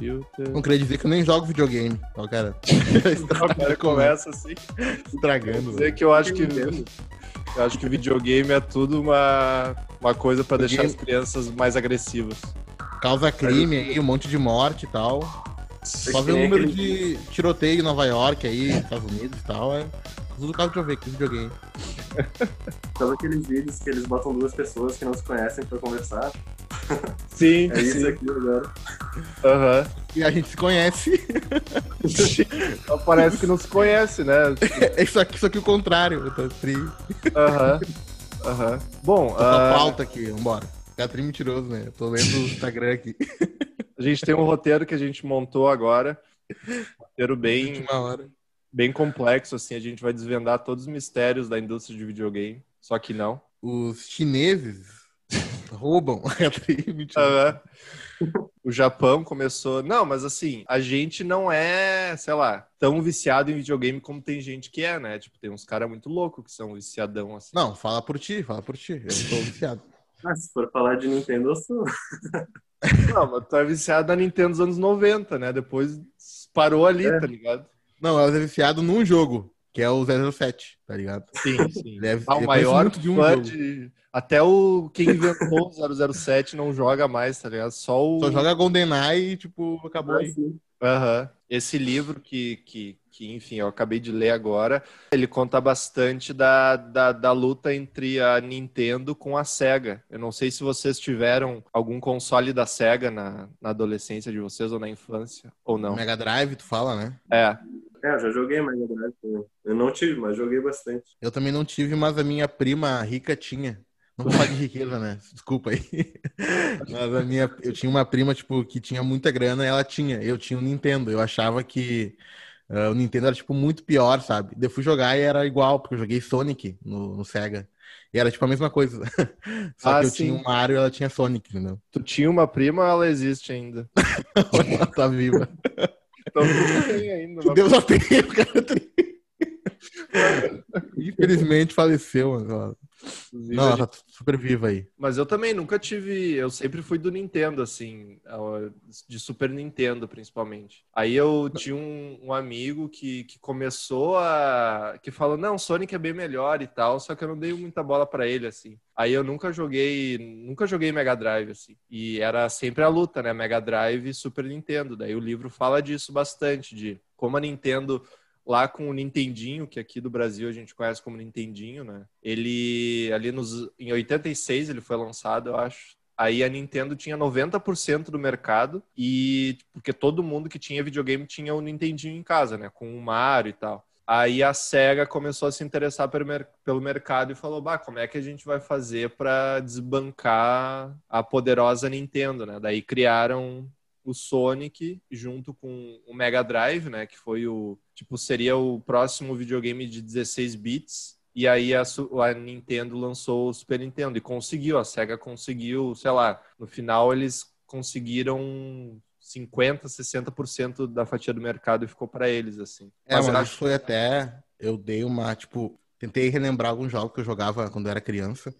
Filter. Não queria dizer que eu nem jogo videogame. Ó, cara. O cara começa assim. Estragando. Dizer que eu acho que. Eu acho que videogame é tudo uma, uma coisa pra deixar as crianças mais agressivas. Causa crime aí, um monte de morte e tal. Só ver o número de tiroteio em Nova York aí, Estados Unidos e tal. É tudo caso de eu ver que videogame. Sabe aqueles vídeos que eles botam duas pessoas que não se conhecem pra conversar? Sim, É isso aqui agora. Aham. E a gente se conhece. Só parece que não se conhece, né? É isso aqui, isso aqui é o contrário. Eu tô tri. Aham. Aham. Bom, Tô ah, a pauta aqui, vambora. Ficar tri mentiroso, né? Eu tô lendo o Instagram aqui. a gente tem um roteiro que a gente montou agora. Roteiro bem, bem complexo, assim. A gente vai desvendar todos os mistérios da indústria de videogame. Só que não. Os chineses roubam a tri mentiroso. Aham. O Japão começou. Não, mas assim, a gente não é, sei lá, tão viciado em videogame como tem gente que é, né? Tipo, tem uns caras muito loucos que são viciadão assim. Não, fala por ti, fala por ti. Eu tô viciado. Ah, se for falar de Nintendo, eu sou. Não, mas tu é viciado na Nintendo dos anos 90, né? Depois parou ali, É. tá ligado? Não, eu era viciado num jogo, que é o 007, tá ligado? Sim, sim. Ele é, Ah, o maior muito de um fã jogo. de. Até o quem inventou o 007 não joga mais, tá ligado? Só o. Só joga GoldenEye e, tipo, acabou aí. Assim. Aham. Esse livro que, que, que, enfim, eu acabei de ler agora, ele conta bastante da, da, da luta entre a Nintendo com a SEGA. Eu não sei se vocês tiveram algum console da SEGA na, na adolescência de vocês ou na infância, ou não. Mega Drive, tu fala, né? É. É, eu já joguei Mega Drive. também. Eu não tive, mas joguei bastante. Eu também não tive, mas a minha prima rica tinha. Não vou falar de riqueza, né? Desculpa aí. Mas a minha, eu tinha uma prima, tipo, que tinha muita grana ela tinha. Eu tinha o Nintendo. Eu achava que ah, o Nintendo era, tipo, muito pior, sabe? Eu fui jogar e era igual, porque eu joguei Sonic no, no Sega. E era, tipo, a mesma coisa. Só Ah, que eu sim. tinha o Mario e ela tinha Sonic, entendeu? Tu tinha uma prima, ela existe ainda. ela tá viva. Então tu tem ainda. Deus a o cara tem. Infelizmente faleceu, mas ela- Inclusive, Não, gente- tá super viva aí. Mas eu também nunca tive. Eu sempre fui do Nintendo, assim, de Super Nintendo, principalmente. Aí eu tinha um, um amigo que, que começou a. que falou: não, Sonic é bem melhor e tal, só que eu não dei muita bola pra ele, assim. Aí eu nunca joguei. Nunca joguei Mega Drive, assim. E era sempre a luta, né? Mega Drive e Super Nintendo. Daí o livro fala disso bastante, de como a Nintendo lá com o Nintendinho, que aqui do Brasil a gente conhece como Nintendinho, né? Ele ali nos em 86 ele foi lançado, eu acho. Aí a Nintendo tinha 90% do mercado e porque todo mundo que tinha videogame tinha o Nintendinho em casa, né, com o Mario e tal. Aí a Sega começou a se interessar pelo, pelo mercado e falou: "Bah, como é que a gente vai fazer para desbancar a poderosa Nintendo, né?" Daí criaram o Sonic junto com o Mega Drive, né, que foi o tipo seria o próximo videogame de 16 bits. E aí a, a Nintendo lançou o Super Nintendo e conseguiu, a Sega conseguiu, sei lá, no final eles conseguiram 50, 60% da fatia do mercado e ficou para eles assim. É, Mas mas acho que foi até. Eu dei uma, tipo, tentei relembrar alguns jogos que eu jogava quando eu era criança.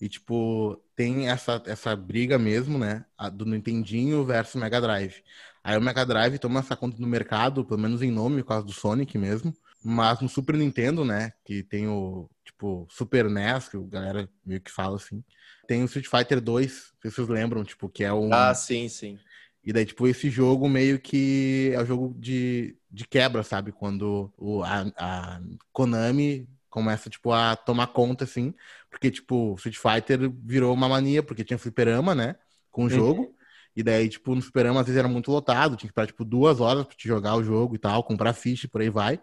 E, tipo, tem essa, essa briga mesmo, né? a do Nintendinho versus Mega Drive. Aí o Mega Drive toma essa conta no mercado, pelo menos em nome, por causa do Sonic mesmo. Mas no Super Nintendo, né? Que tem o, tipo, Super NES, que a galera meio que fala assim. Tem o Street Fighter 2, não sei se vocês lembram, tipo, que é um. Ah, sim, sim. E daí, tipo, esse jogo meio que é o jogo de, de quebra, sabe? Quando o, a, a Konami começa, tipo, a tomar conta, assim. Porque, tipo, Street Fighter virou uma mania, porque tinha fliperama, né? Com o jogo. E daí, tipo, no fliperama, às vezes era muito lotado. Tinha que esperar, tipo, duas horas pra te jogar o jogo e tal. Comprar ficha por aí vai.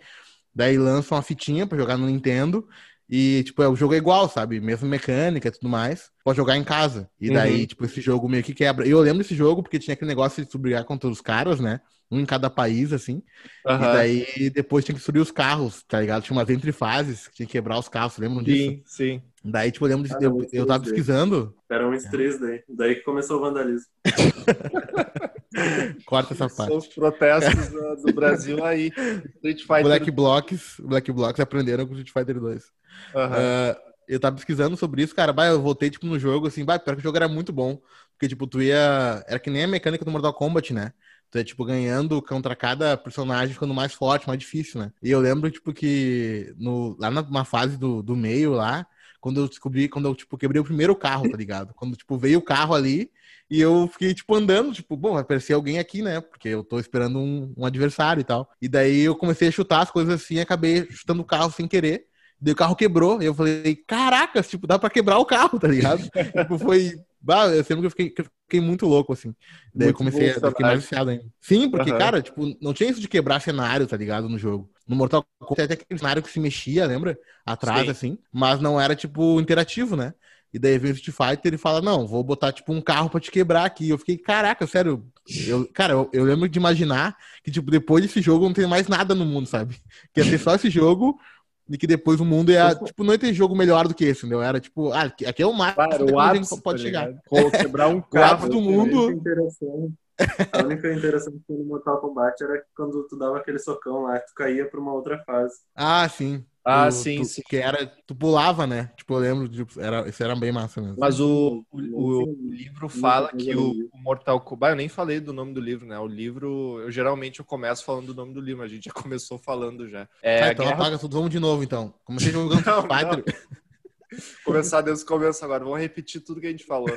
Daí lançam uma fitinha pra jogar no Nintendo. E, tipo, é, o jogo é igual, sabe? Mesma mecânica e tudo mais. Pode jogar em casa. E daí, Uhum. tipo, esse jogo meio que quebra. E eu lembro desse jogo porque tinha aquele negócio de tu brigar contra os caras, né? Um em cada país, assim. E Aham. daí, depois tinha que subir os carros, tá ligado? Tinha umas entrefases que tinha que quebrar os carros. Lembram disso? Sim, sim. Daí, tipo, eu lembro de. Ah, eu, eu tava pesquisando. Era um estresse daí. Daí que começou o vandalismo. Corta essa São parte. os protestos do, do Brasil aí. Street Fighter. Black Blocks, Black Blocks aprenderam com Street Fighter 2. Aham. Ah, eu tava pesquisando sobre isso, cara. Bah, eu voltei, tipo, no jogo, assim, bah, pior que o jogo era muito bom. Porque, tipo, tu ia. Era que nem a mecânica do Mortal Kombat, né? Tu é, tipo, ganhando contra cada personagem, ficando mais forte, mais difícil, né? E eu lembro, tipo, que no, lá numa fase do, do meio lá, quando eu descobri, quando eu, tipo, quebrei o primeiro carro, tá ligado? Quando, tipo, veio o carro ali e eu fiquei, tipo, andando, tipo, bom, vai aparecer alguém aqui, né? Porque eu tô esperando um, um adversário e tal. E daí eu comecei a chutar as coisas assim, acabei chutando o carro sem querer. Daí o carro quebrou, e eu falei, caracas, tipo, dá pra quebrar o carro, tá ligado? tipo, foi. Bah, eu sempre fiquei, fiquei muito louco, assim. Daí muito eu comecei a ficar mais viciado ainda. Sim, porque, uhum. cara, tipo, não tinha isso de quebrar cenário, tá ligado? No jogo. No Mortal Kombat até aquele cenário que se mexia, lembra? Atrás, Sim. assim. Mas não era, tipo, interativo, né? E daí vem o Street Fighter e fala: Não, vou botar tipo um carro pra te quebrar aqui. Eu fiquei, caraca, sério. Eu, cara, eu, eu, lembro de imaginar que, tipo, depois desse jogo não tem mais nada no mundo, sabe? Que ia ter só esse jogo e que depois o mundo ia, tipo, não ter jogo melhor do que esse, entendeu? Era tipo, ah, aqui é o máximo claro, o ápice, pode tá chegar. Pô, quebrar um carro do mundo. A única interação que tinha no Mortal Kombat era quando tu dava aquele socão lá, tu caía pra uma outra fase. Ah, sim. Ah, tu, sim, tu, sim. Que era, tu pulava, né? Tipo, eu lembro, de, era, isso era bem massa mesmo. Mas o, o, o livro fala que o, o, Mortal Kombat, eu nem falei do nome do livro, né? O livro, eu geralmente eu começo falando do nome do livro, a gente já começou falando já. É, ah, então Guerra... apaga tudo, vamos de novo então. Comecei jogando não, Fighter. Começar desde o começo agora, vamos repetir tudo que a gente falou.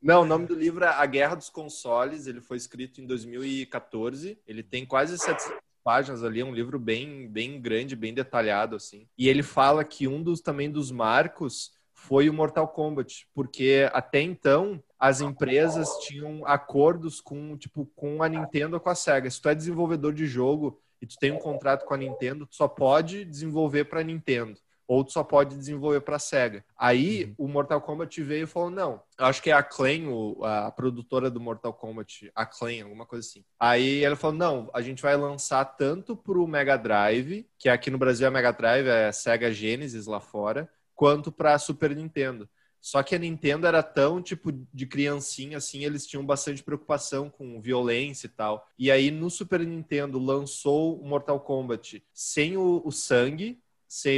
Não, o nome do livro é A Guerra dos Consoles. Ele foi escrito em 2014. Ele tem quase 700 páginas ali, é um livro bem, bem grande, bem detalhado, assim. E ele fala que um dos também dos marcos foi o Mortal Kombat, porque até então as empresas tinham acordos com, tipo, com a Nintendo ou com a Sega. Se tu é desenvolvedor de jogo e tu tem um contrato com a Nintendo, tu só pode desenvolver para Nintendo ou tu só pode desenvolver para Sega. Aí uhum. o Mortal Kombat veio e falou: não, acho que é a Acclaim, a produtora do Mortal Kombat, Acclaim, alguma coisa assim. Aí ele falou: não, a gente vai lançar tanto para o Mega Drive, que aqui no Brasil é Mega Drive, é Sega Genesis lá fora, quanto para Super Nintendo. Só que a Nintendo era tão tipo de criancinha assim, eles tinham bastante preocupação com violência e tal. E aí no Super Nintendo lançou o Mortal Kombat sem o, o sangue,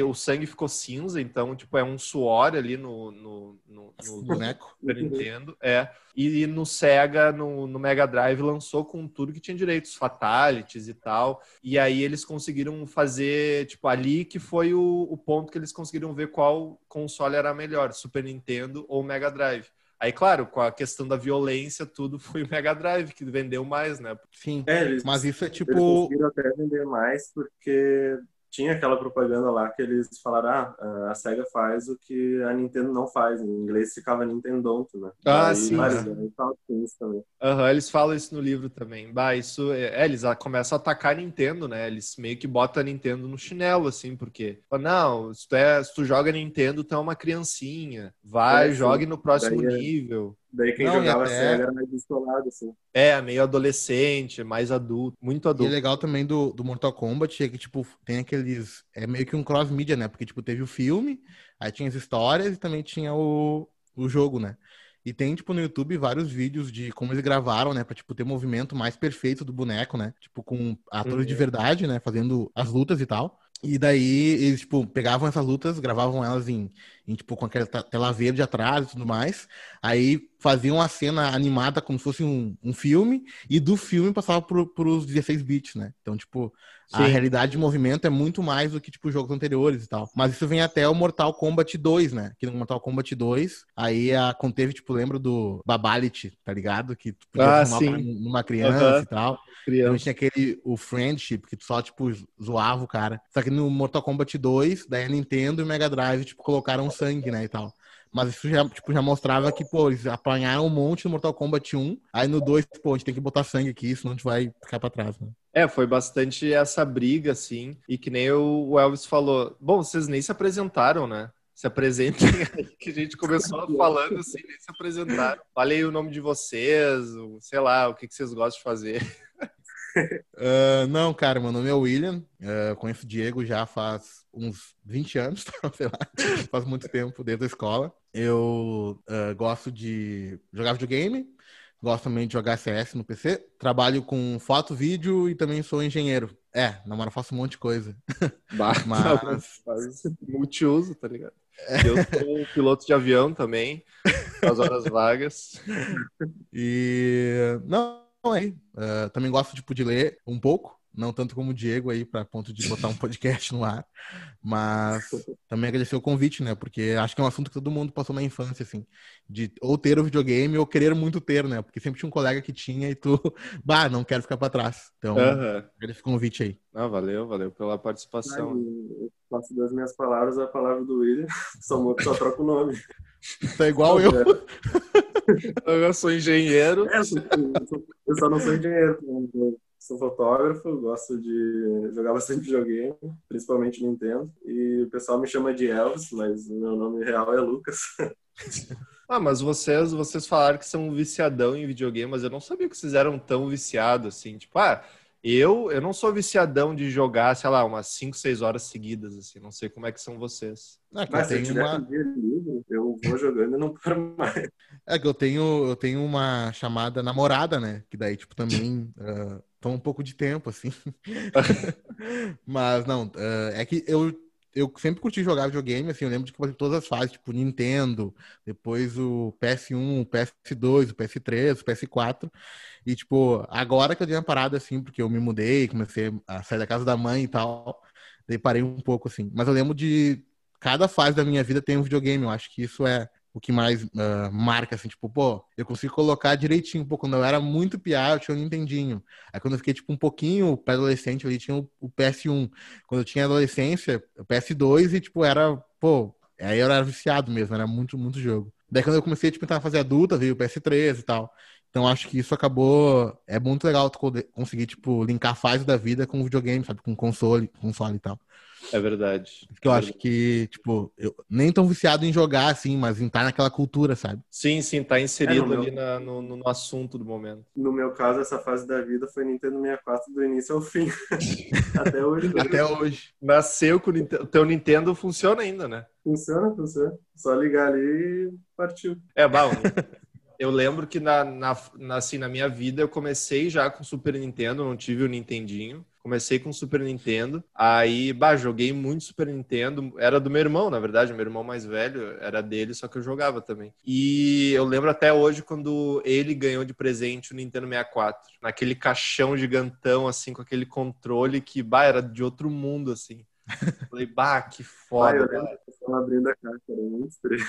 o sangue ficou cinza, então, tipo, é um suor ali no, no, no, no boneco do Nintendo. É. E, no Sega, no, no, Mega Drive, lançou com tudo que tinha direitos, fatalities e tal. E aí eles conseguiram fazer, tipo, ali que foi o, o ponto que eles conseguiram ver qual console era melhor, Super Nintendo ou Mega Drive. Aí, claro, com a questão da violência, tudo foi o Mega Drive que vendeu mais, né? Sim. É, eles, mas isso é tipo. Eles conseguiram até vender mais porque tinha aquela propaganda lá que eles falaram, ah, a SEGA faz o que a Nintendo não faz. Em inglês ficava Nintendo, né? Ah, Aí, sim. Mas, né? isso também. Uhum, eles falam isso no livro também. Bah, isso é, é, eles começam a atacar a Nintendo, né? Eles meio que botam a Nintendo no chinelo, assim, porque, não, se tu, é, se tu joga Nintendo, tu é uma criancinha. Vai, é, jogue no próximo Daí, é nível. Daí quem não, jogava até... Era mais descolado, assim. É, meio adolescente, mais adulto, muito adulto. E é legal também do, do Mortal Kombat é que, tipo, tem aqueles... É meio que um cross-mídia, né? Porque, tipo, teve o filme, aí tinha as histórias e também tinha o, o jogo, né? E tem, tipo, no YouTube vários vídeos de como eles gravaram, né? Pra, tipo, ter movimento mais perfeito do boneco, né? Tipo, com atores uhum. de verdade, né? Fazendo as lutas e tal. E daí eles, tipo, pegavam essas lutas, gravavam elas em, em, tipo, com aquela tela verde atrás e tudo mais. Aí faziam a cena animada como se fosse um, um filme, e do filme passava por, por os 16 bits, né? Então, tipo, Sim. a realidade de movimento é muito mais do que, tipo, jogos anteriores e tal. Mas isso vem até o Mortal Kombat 2, né? Que no Mortal Kombat 2, aí a, conteve, tipo, lembra do Babalit, tá ligado? Que tu podia ah, sim. numa criança uhum. e tal. Criança. Então tinha aquele, o Friendship, que tu só, tipo, zoava o cara. Só que no Mortal Kombat 2, daí a Nintendo e o Mega Drive, tipo, colocaram sangue, né, e tal. Mas isso já, tipo, já mostrava que, pô, eles apanharam um monte no Mortal Kombat 1. Aí no 2, pô, a gente tem que botar sangue aqui, senão a gente vai ficar pra trás, né? É, foi bastante essa briga, assim. E que nem o Elvis falou. Bom, vocês nem se apresentaram, né? Se apresentem aí, que a gente começou falando assim, nem se apresentaram. Falei o nome de vocês, sei lá, o que, que vocês gostam de fazer. Uh, não, cara, meu nome é William. Uh, conheço o Diego já faz uns 20 anos, sei lá, faz muito tempo, desde a escola. Eu uh, gosto de jogar videogame, gosto também de jogar CS no PC. Trabalho com foto, vídeo e também sou engenheiro. É, na hora faço um monte de coisa. Mas... Faz multiuso, tá ligado? Eu sou piloto de avião também, nas horas vagas. E. Não, aí. Uh, também gosto, tipo, de ler um pouco. Não tanto como o Diego aí, para ponto de botar um podcast no ar. Mas também agradecer o convite, né? Porque acho que é um assunto que todo mundo passou na infância, assim. De ou ter o videogame ou querer muito ter, né? Porque sempre tinha um colega que tinha e tu, bah, não quero ficar para trás. Então, uhum. agradeço o convite aí. Ah, valeu, valeu pela participação. eu faço das minhas palavras a palavra do William. Só, só troca o nome. Tá igual eu. eu sou engenheiro. É, eu só não sou engenheiro. Sou fotógrafo, gosto de jogar bastante videogame, principalmente Nintendo. E o pessoal me chama de Elvis, mas o meu nome real é Lucas. Ah, mas vocês, vocês falaram que são viciadão em videogame, mas eu não sabia que vocês eram tão viciados assim. Tipo, ah, eu, eu não sou viciadão de jogar, sei lá, umas 5, 6 horas seguidas, assim. Não sei como é que são vocês. Ah, Mas se eu tiver uma... um dia livre, eu vou jogando e não paro mais. É que eu tenho, eu tenho uma chamada namorada, né? Que daí, tipo, também uh, toma um pouco de tempo, assim. Mas, não, uh, é que eu eu sempre curti jogar videogame, assim, eu lembro de que todas as fases, tipo Nintendo, depois o PS1, o PS2, o PS3, o PS4. E, tipo, agora que eu dei uma parada, assim, porque eu me mudei, comecei a sair da casa da mãe e tal, daí parei um pouco, assim. Mas eu lembro de cada fase da minha vida tem um videogame, eu acho que isso é o que mais uh, marca, assim, tipo, pô, eu consigo colocar direitinho. Pô, quando eu era muito piá, eu tinha um Nintendinho. Aí quando eu fiquei, tipo, um pouquinho pré-adolescente, ali tinha o, o, PS1. Quando eu tinha adolescência, o PS2 e, tipo, era, pô, aí eu era viciado mesmo, era muito, muito jogo. Daí quando eu comecei, tipo, a fazer adulta, veio o PS3 e tal. Então acho que isso acabou. É muito legal conseguir, tipo, linkar a fase da vida com o videogame, sabe? Com console, console e tal. É verdade. Porque eu é acho verdade. que, tipo, eu nem tão viciado em jogar, assim, mas em estar naquela cultura, sabe? Sim, sim, tá inserido é, ali meu... na, no, no, assunto do momento. No meu caso, essa fase da vida foi Nintendo 64 do início ao fim. Até hoje. Até hoje. Nasceu com o teu Nintendo, funciona ainda, né? Funciona, funciona. Só ligar ali e partiu. É, bom. Eu lembro que na, na, na, assim, na minha vida eu comecei já com Super Nintendo, não tive o Nintendinho. Comecei com Super Nintendo. Aí, bah, joguei muito Super Nintendo. Era do meu irmão, na verdade, meu irmão mais velho, era dele, só que eu jogava também. E eu lembro até hoje quando ele ganhou de presente o Nintendo 64. Naquele caixão gigantão, assim, com aquele controle que, bah, era de outro mundo, assim. Falei, bah, que foda. Ah, eu lembro abrindo a caixa, era muito estranho.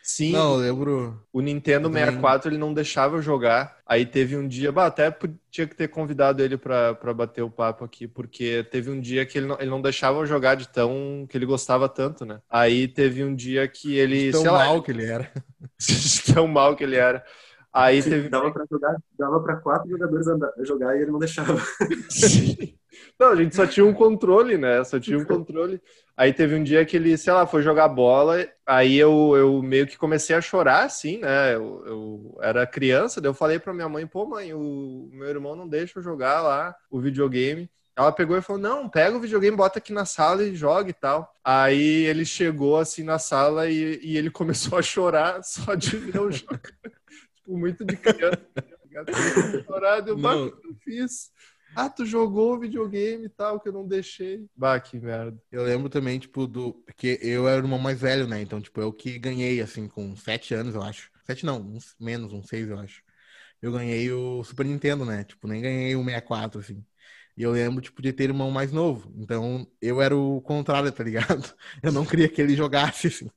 Sim. Não, lembro. O Nintendo 64 ele não deixava eu jogar. Aí teve um dia, bah, até tinha que ter convidado ele pra, pra bater o papo aqui, porque teve um dia que ele não, ele não deixava eu jogar de tão. que ele gostava tanto, né? Aí teve um dia que ele. De tão mal lá, que ele era. de tão mal que ele era. Aí teve... Dava pra jogar, dava pra quatro jogadores andar, jogar e ele não deixava. Não, a gente só tinha um controle, né? Só tinha um controle. Aí teve um dia que ele, sei lá, foi jogar bola, aí eu, eu meio que comecei a chorar, assim, né? Eu, eu era criança, daí eu falei pra minha mãe, pô, mãe, o meu irmão não deixa eu jogar lá o videogame. Ela pegou e falou: Não, pega o videogame, bota aqui na sala e joga e tal. Aí ele chegou assim na sala e, e ele começou a chorar só de ver eu jogar. tipo, muito de criança. Chorado, eu, o que eu fiz? Ah, tu jogou videogame e tal, que eu não deixei. Bah, que merda. Eu lembro também, tipo, do. Porque eu era o irmão mais velho, né? Então, tipo, eu que ganhei, assim, com sete anos, eu acho. Sete não, uns, menos, uns seis, eu acho. Eu ganhei o Super Nintendo, né? Tipo, nem ganhei o 64, assim. E eu lembro, tipo, de ter irmão mais novo. Então, eu era o contrário, tá ligado? Eu não queria que ele jogasse, assim.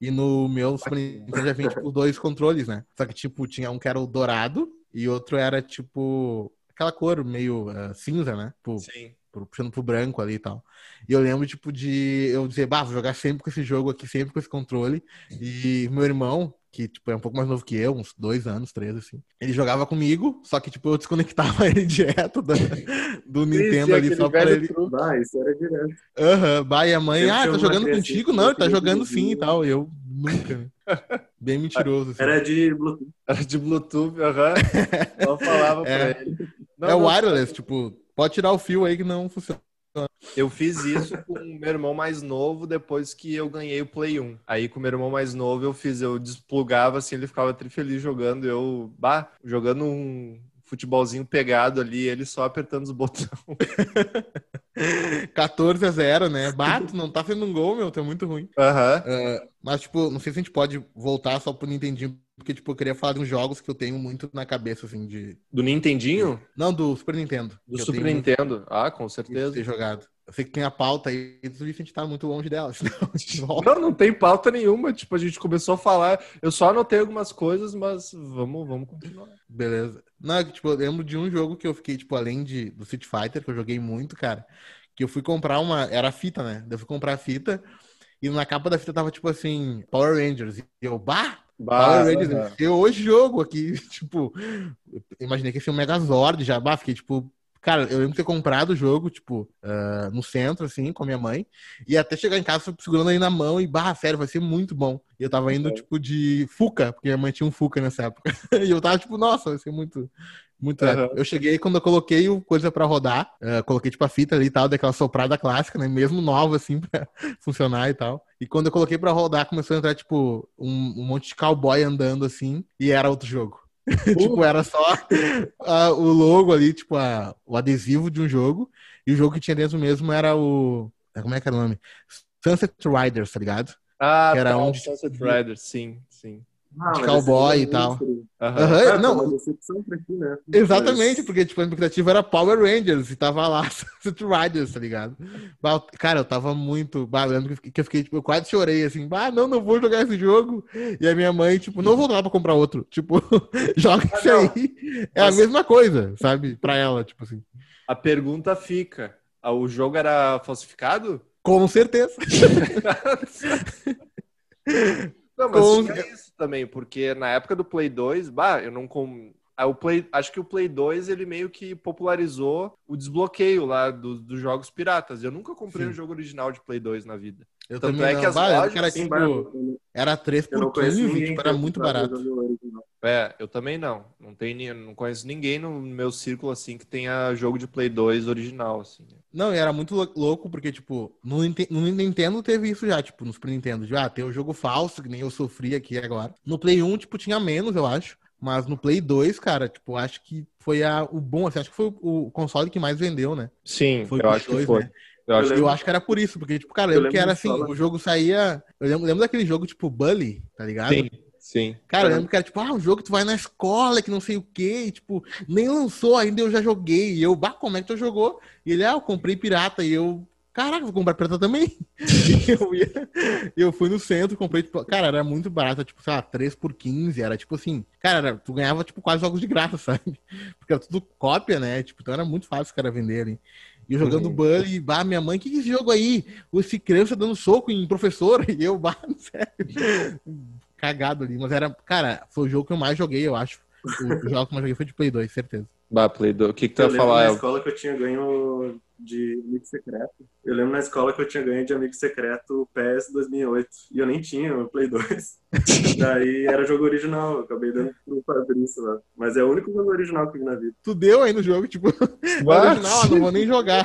E no meu Super Nintendo já vinha, tipo, dois controles, né? Só que, tipo, tinha um que era o dourado e outro era, tipo, aquela cor meio uh, cinza, né? Tipo, Sim. Puxando pro branco ali e tal. E eu lembro, tipo, de eu dizer, bah, vou jogar sempre com esse jogo aqui, sempre com esse controle. E meu irmão, que, tipo, é um pouco mais novo que eu, uns dois anos, três, assim. Ele jogava comigo, só que, tipo, eu desconectava ele direto do, do Nintendo ali, só pra ele... Ah, isso era direto. Aham, uhum, bah, e a mãe, ah, tá jogando contigo? Não, ele tá jogando sim e tal. E eu, nunca, Bem mentiroso. Assim. Era de Bluetooth. Era de Bluetooth, aham. Uhum. Não falava pra é. ele. Não, é wireless, tipo, pode tirar o fio aí que não funciona. Eu fiz isso com o meu irmão mais novo depois que eu ganhei o Play 1. Aí com o meu irmão mais novo eu fiz, eu desplugava assim, ele ficava tri feliz jogando, eu, bah, jogando um futebolzinho pegado ali, ele só apertando os botões. 14 a 0, né? Bato, não tá sendo um gol, meu, tá muito ruim. Uhum. Uh, mas, tipo, não sei se a gente pode voltar só pro Nintendinho porque, tipo, eu queria falar de uns jogos que eu tenho muito na cabeça, assim, de... Do Nintendinho? Não, do Super Nintendo. Do Super Nintendo. Ah, com certeza. ter jogado. Eu sei que tem a pauta aí, a gente tá muito longe dela. Não, não tem pauta nenhuma. Tipo, a gente começou a falar. Eu só anotei algumas coisas, mas vamos, vamos continuar. Beleza. Não, é tipo, eu lembro de um jogo que eu fiquei, tipo, além de, do Street Fighter, que eu joguei muito, cara, que eu fui comprar uma... Era fita, né? Eu fui comprar a fita, e na capa da fita tava, tipo assim, Power Rangers. E eu, bah... Power Rangers, aham. eu hoje jogo aqui, tipo, imaginei que ia ser um Megazord já, bah, fiquei tipo, cara, eu lembro de ter comprado o jogo, tipo, ah, no centro, assim, com a minha mãe, e até chegar em casa segurando aí na mão e, bah, sério, vai ser muito bom. E eu tava indo, É. tipo, de Fuca, porque minha mãe tinha um Fuca nessa época, e eu tava, tipo, nossa, vai ser muito, muito Aham. épico. Eu cheguei quando eu coloquei o coisa pra rodar, ah, coloquei, tipo, a fita ali e tal, daquela soprada clássica, né, mesmo nova, assim, pra funcionar e tal. E quando eu coloquei pra rodar, começou a entrar, tipo, um, um monte de cowboy andando assim, e era outro jogo. tipo, era só o logo ali, tipo, a- o adesivo de um jogo, e o jogo que tinha dentro mesmo era o. Como é que era o nome? Sunset Riders, tá ligado? Ah, Que era tá, onde- Sunset Riders, sim, sim. Ah, De cowboy esse e tal. é muito- Ah, não, foi uma decepção pra ti, né? Exatamente, porque tipo, a expectativa era Power Rangers e tava lá Sunset Riders, tá ligado? Cara, eu tava muito. Bah, lembro que eu fiquei- tipo, eu quase chorei assim, bah, não, não vou jogar esse jogo. E a minha mãe, tipo, não vou lá pra comprar outro. Tipo, joga Ah, isso não. aí. É Mas- a mesma coisa, sabe? Pra ela, tipo assim. A pergunta fica: ah, o jogo era falsificado? Com certeza. Não, mas Com- tinha isso também, porque na época do Play 2, bah, eu não com... ah, o Play... acho que o Play 2 ele meio que popularizou o desbloqueio lá do- dos jogos piratas. Eu nunca comprei Sim. um jogo original de Play 2 na vida. Eu Tanto também é não. que as Bah, lojas, que era, tipo, era 3 eu não por conheço 15, ninguém tipo, que era muito barato. É, eu também não. Não, tem, não conheço ninguém no meu círculo assim que tenha jogo de Play 2 original, assim. Não, e era muito lou- louco, porque, tipo, no, Ninte- no Nintendo teve isso já, tipo, no Super Nintendo. De, ah, tem o jogo falso, que nem eu sofri aqui agora. No Play 1, tipo, tinha menos, eu acho. Mas no Play 2, cara, tipo, acho que foi a, o bom, assim, acho que foi o, o console que mais vendeu, né? Sim, Foi eu Play acho que 2, foi. né? Eu acho Eu lembro- acho que era por isso, porque, tipo, cara, eu Eu lembro que lembro era assim, sala. o jogo saía. Eu lembro, lembro daquele jogo, tipo, Bully, tá ligado? sim, sim. Cara, eu É. lembro que era tipo, ah, um jogo que tu vai na escola, que não sei o quê, e, tipo, nem lançou ainda, eu já joguei. E eu, bah, como é que tu jogou? E ele, ah, eu comprei pirata. E eu, caraca, vou comprar pirata também. e eu, ia, eu fui no centro, comprei, tipo, cara, era muito barato, tipo, sei lá, 3 por 15, era tipo assim, cara, era- tu ganhava, tipo, quase jogos de graça, sabe? Porque era tudo cópia, né? Tipo, então era muito fácil os caras venderem. E eu jogando Uhum. Bully, bah, minha mãe, que que é esse jogo aí? Esse criança dando soco em professor, e eu, bah, sério cagado ali. Mas era, cara, foi o jogo que eu mais joguei, eu acho. O, o jogo que eu mais joguei foi de Play 2, certeza. Bah, Play 2. O que, que tu Eu ia lembro falar, na escola que eu tinha ganho de amigo secreto. Eu lembro na escola que eu tinha ganho de amigo secreto o PS 2008. E eu nem tinha o Play 2. Daí era jogo original. Eu acabei dando pro Fabrício lá. Mas é o único jogo original que eu vi na vida. Tu deu aí no jogo, tipo, é original, eu não vou nem jogar.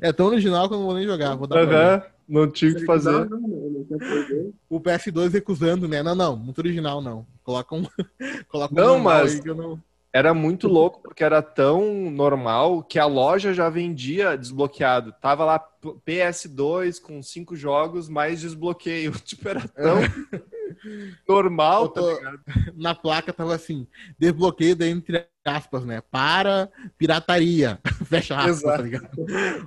É tão original que eu não vou nem jogar. Vou dar pra. Aham, não tinha o que fazer. Não, não, não, não tinha Play 2. O PS2 recusando, né? Não, não, muito original não. Coloca um. Coloca um Não, mas- aí que eu não. Era muito louco porque era tão normal que a loja já vendia desbloqueado. Tava lá P- PS2 com cinco jogos mais desbloqueio. Tipo, era tão normal, Eu tô- tá ligado? Na placa tava assim, desbloqueio entre aspas, né? Para pirataria. Fecha aspas, Exato. tá ligado?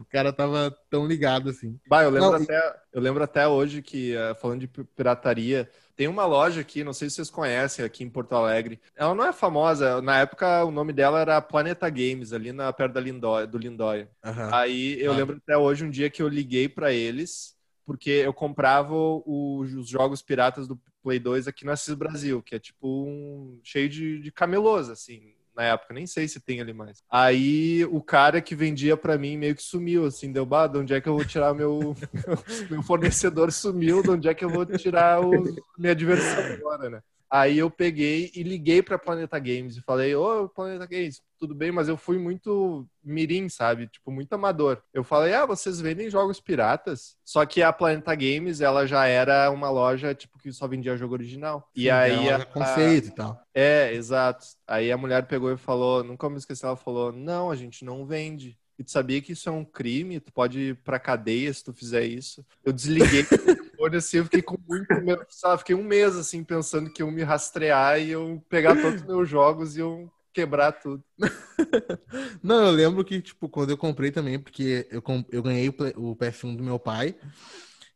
O cara tava tão ligado assim. Bah, eu lembro, Não, até, eu lembro até hoje que, eh, falando de pi- pirataria, tem uma loja aqui, não sei se vocês conhecem, aqui em Porto Alegre. Ela não é famosa, na época o nome dela era Planeta Games, ali na, perto da Lindóia, do Lindóia. Aham. Aí eu Ah. lembro até hoje um dia que eu liguei pra eles, porque eu comprava o- os jogos piratas do Play 2 aqui no Assis Brasil, que é tipo um cheio de, de camelôs, assim, na época, nem sei se tem ali mais. Aí o cara que vendia pra mim meio que sumiu, assim, deu, bah, de onde é que eu vou tirar meu, meu fornecedor sumiu, de onde é que eu vou tirar o, minha diversão agora, né? Aí eu peguei e liguei pra Planeta Games e falei, ô, Planeta Games, tudo bem, mas eu fui muito mirim, sabe? Tipo, muito amador. Eu falei, ah, vocês vendem jogos piratas? Só que a Planeta Games, ela já era uma loja, tipo, que só vendia jogo original. E Sim, aí... é a- conceito e tal. É, exato. Aí a mulher pegou e falou, nunca me esqueci, ela falou, não, a gente não vende. E tu sabia que isso é um crime? Tu pode ir pra cadeia se tu fizer isso. Eu desliguei, telefone, assim, eu fiquei com muito medo, sabe? Fiquei um mês, assim, pensando que iam me rastrear e eu pegar todos os meus jogos e eu quebrar tudo. Não, eu lembro que, tipo, quando eu comprei também, porque eu, eu ganhei o, o PS1 do meu pai.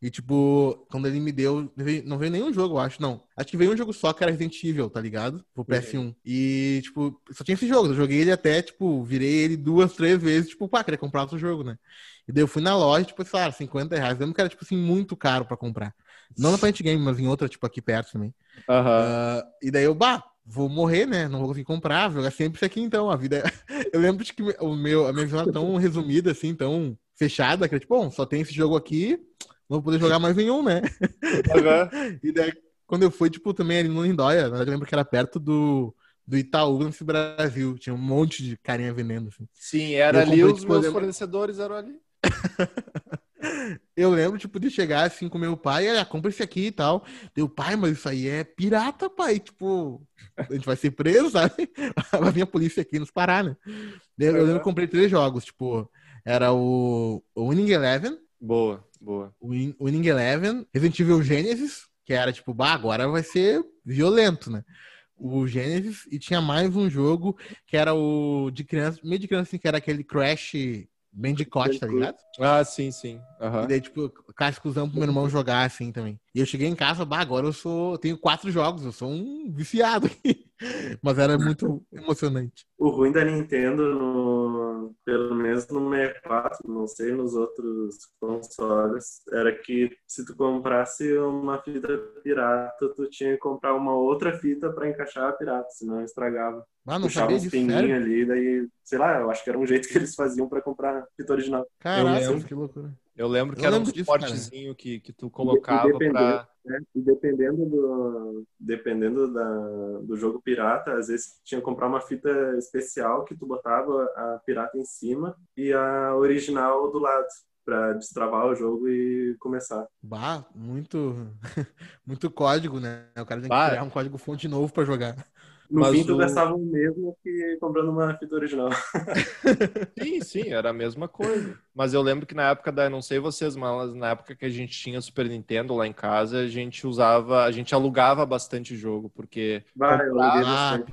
E, tipo, quando ele me deu, não veio nenhum jogo, eu acho, não. Acho que veio um jogo só que era Resident Evil, tá ligado? Pro PS1. Uhum. E, tipo, só tinha esse jogo. Eu joguei ele até, tipo, virei ele duas, três vezes, tipo, pá, queria comprar outro jogo, né? E daí eu fui na loja, tipo, sei lá, 50 reais. Eu lembro que era, tipo assim, muito caro pra comprar. Não na Plant Game, mas em outra, tipo, aqui perto também. Uhum. Uh, e daí eu, bah, vou morrer, né? Não vou conseguir comprar, vou jogar sempre isso aqui então. A vida. É eu lembro de que o meu, a minha visão era tão resumida, assim, tão fechada, que era tipo, bom, só tem esse jogo aqui, não vou poder jogar mais nenhum, né? Uhum. e daí, quando eu fui, tipo, também ali no Lindóia, eu lembro que era perto do, do Itaú nesse Brasil. Tinha um monte de carinha vendendo, assim. Sim, era ali, comprei, os tipo, meus fornecedores eram ali. eu lembro, tipo, de chegar assim com meu pai, ah, compra esse aqui e tal. Deu, pai, mas isso aí é pirata, pai. Tipo, a gente vai ser preso, sabe? Vai vir a polícia aqui nos parar, né? Eu, eu lembro que comprei três jogos, tipo, era o, o Winning Eleven. Boa, boa. O Win, Winning Eleven, Resident Evil Genesis, que era tipo, bah, agora vai ser violento, né? O Genesis, e tinha mais um jogo que era o de criança, meio de criança, assim, que era aquele Crash Bandicoot, tá ligado? Ah, sim, sim. Uhum. E daí, tipo, cascuzão pro meu irmão jogar, assim, também. E eu cheguei em casa, bah, agora eu sou... Eu tenho quatro jogos, eu sou um viciado. Mas era muito emocionante. O ruim da Nintendo, no, pelo menos no 64, não sei nos outros consoles, era que se tu comprasse uma fita pirata, tu tinha que comprar uma outra fita para encaixar a pirata, senão estragava. Ah, não Puxava sabia disso, ali, daí, sei lá, eu acho que era um jeito que eles faziam para comprar fita original. Caraca, que loucura. Eu lembro que eu era lembro um suportezinho que, que tu colocava para. Né, dependendo do, dependendo da, do jogo pirata, às vezes tinha que comprar uma fita especial que tu botava a pirata em cima e a original do lado para destravar o jogo e começar. Bah, muito muito código, né? O cara tem que bah. criar um código fonte novo para jogar. No Mas fim, tu o... gastava o mesmo que comprando uma fita original. sim, sim, era a mesma coisa. Mas eu lembro que na época da, não sei vocês, mas na época que a gente tinha Super Nintendo lá em casa, a gente usava, a gente alugava bastante jogo, porque Vai, comprar,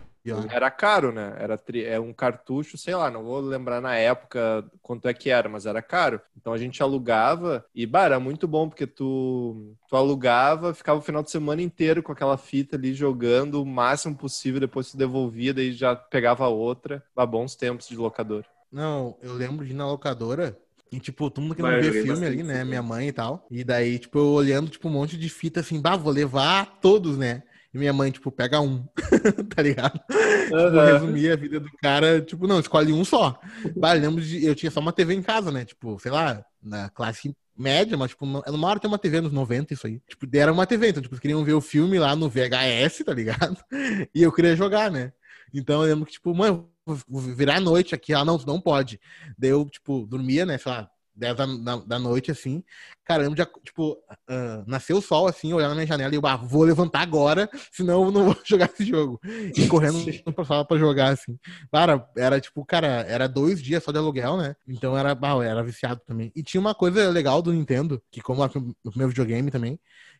era caro, né? Era tri... é um cartucho, sei lá, não vou lembrar na época quanto é que era, mas era caro. Então a gente alugava e, bah, era muito bom, porque tu, tu alugava, ficava o final de semana inteiro com aquela fita ali jogando o máximo possível, depois tu devolvia, daí já pegava outra. Bah, bons tempos de locador. Não, eu lembro de ir na locadora, e, tipo, todo mundo que não vê filme ali, né? Minha mãe e tal. E daí, tipo, eu olhando, tipo, um monte de fita assim, bah, vou levar todos, né? E minha mãe, tipo, pega um, tá ligado? Uhum. Tipo, resumir a vida do cara, tipo, não, escolhe um só. Bah, eu lembro de. Eu tinha só uma TV em casa, né? Tipo, sei lá, na classe média, mas, tipo, numa hora tem uma TV nos 90, isso aí. Tipo, era uma TV, então, tipo, eles queriam ver o filme lá no VHS, tá ligado? E eu queria jogar, né? Então eu lembro que, tipo, mãe, vou virar a noite aqui. Ah, não, não pode. Daí eu, tipo, dormia, né? Sei lá, 10 da, da, da, noite, assim. Caramba, já, tipo, uh, nasceu o sol, assim, olhando na minha janela e eu, ah, vou levantar agora, senão eu não vou jogar esse jogo. E correndo pra sala pra jogar, assim. Cara, era tipo, cara, era dois dias só de aluguel, né? Então era, ah, era viciado também. E tinha uma coisa legal do Nintendo, que como é o meu videogame também,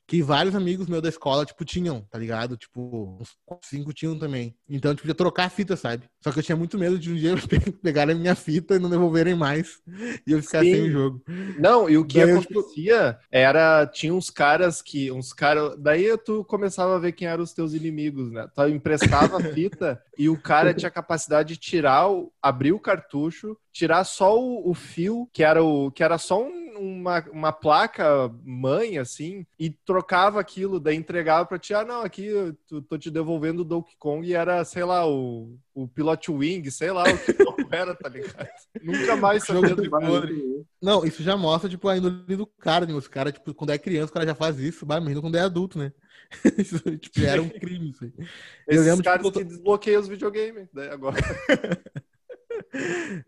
que vários amigos meus da escola, tipo, tinham, tá ligado? Tipo, uns cinco tinham também. Então, tipo, podia trocar a fita, sabe? Só que eu tinha muito medo de um dia pegarem a minha fita e não devolverem mais. E eu ficar Sim. sem o jogo. Não, e o que daí acontecia eu, tipo... era, tinha uns caras que, uns caras, daí tu começava a ver quem eram os teus inimigos, né? Tu emprestava a fita e o cara tinha capacidade de tirar, o, abrir o cartucho, tirar só o, o fio, que era, o, que era só um uma, uma placa mãe, assim, e trocava aquilo, daí entregava pra ti, ah, não, aqui eu tô te devolvendo o Donkey Kong e era, sei lá, o, o Pilot Wing, sei lá o que era, tá ligado? Nunca mais sabia de podre. Não, isso já mostra, tipo, a índole do cara, né? Os caras, tipo, quando é criança, o cara já faz isso, mas imagina quando é adulto, né? isso, tipo, era um crime isso aí. Esses eu lembro, caras tipo, que desbloqueiam os videogames, né, agora.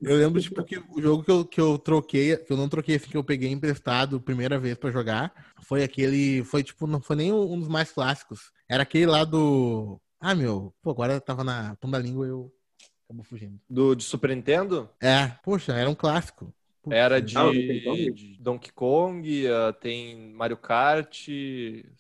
Eu lembro, tipo, que o jogo que eu, que eu troquei, que eu não troquei assim, que eu peguei emprestado primeira vez para jogar, foi aquele. Foi, tipo, não foi nem um dos mais clássicos. Era aquele lá do. Ah, meu, pô, agora tava na ponta da língua eu acabou fugindo. Do de Super Nintendo? É, poxa, era um clássico. Era de, Ah, o Donkey Kong? de Donkey Kong, ah, tem Mario Kart.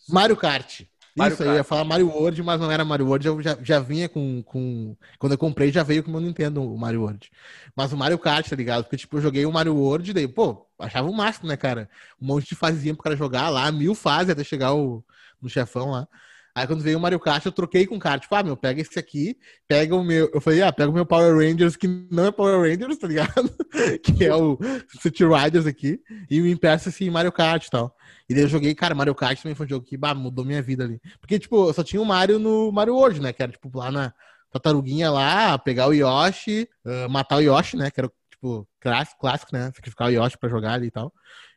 Mario Kart. Mario Isso, eu ia falar Mario World, mas não era Mario World, eu já, já vinha com, com... Quando eu comprei, já veio com o meu Nintendo, o Mario World. Mas o Mario Kart, tá ligado? Porque, tipo, eu joguei o Mario World, daí, pô, achava o máximo, né, cara? Um monte de fasezinha pro cara jogar lá, mil fases até chegar o, no chefão lá. Aí quando veio o Mario Kart, eu troquei com o kart. Tipo, ah, meu, pega esse aqui, pega o meu. Eu falei, ah, pega o meu Power Rangers, que não é Power Rangers, tá ligado? que é o City Riders aqui, e me empresta assim Mario Kart e tal. E daí eu joguei, cara, Mario Kart também foi um jogo que bah, mudou minha vida ali. Porque, tipo, eu só tinha o Mario no Mario World, né? Que era, tipo, lá na tartaruguinha lá, pegar o Yoshi, ah, matar o Yoshi, né? Que era, tipo, clássico, clássico, né? Sacrificar o Yoshi pra jogar ali e tal.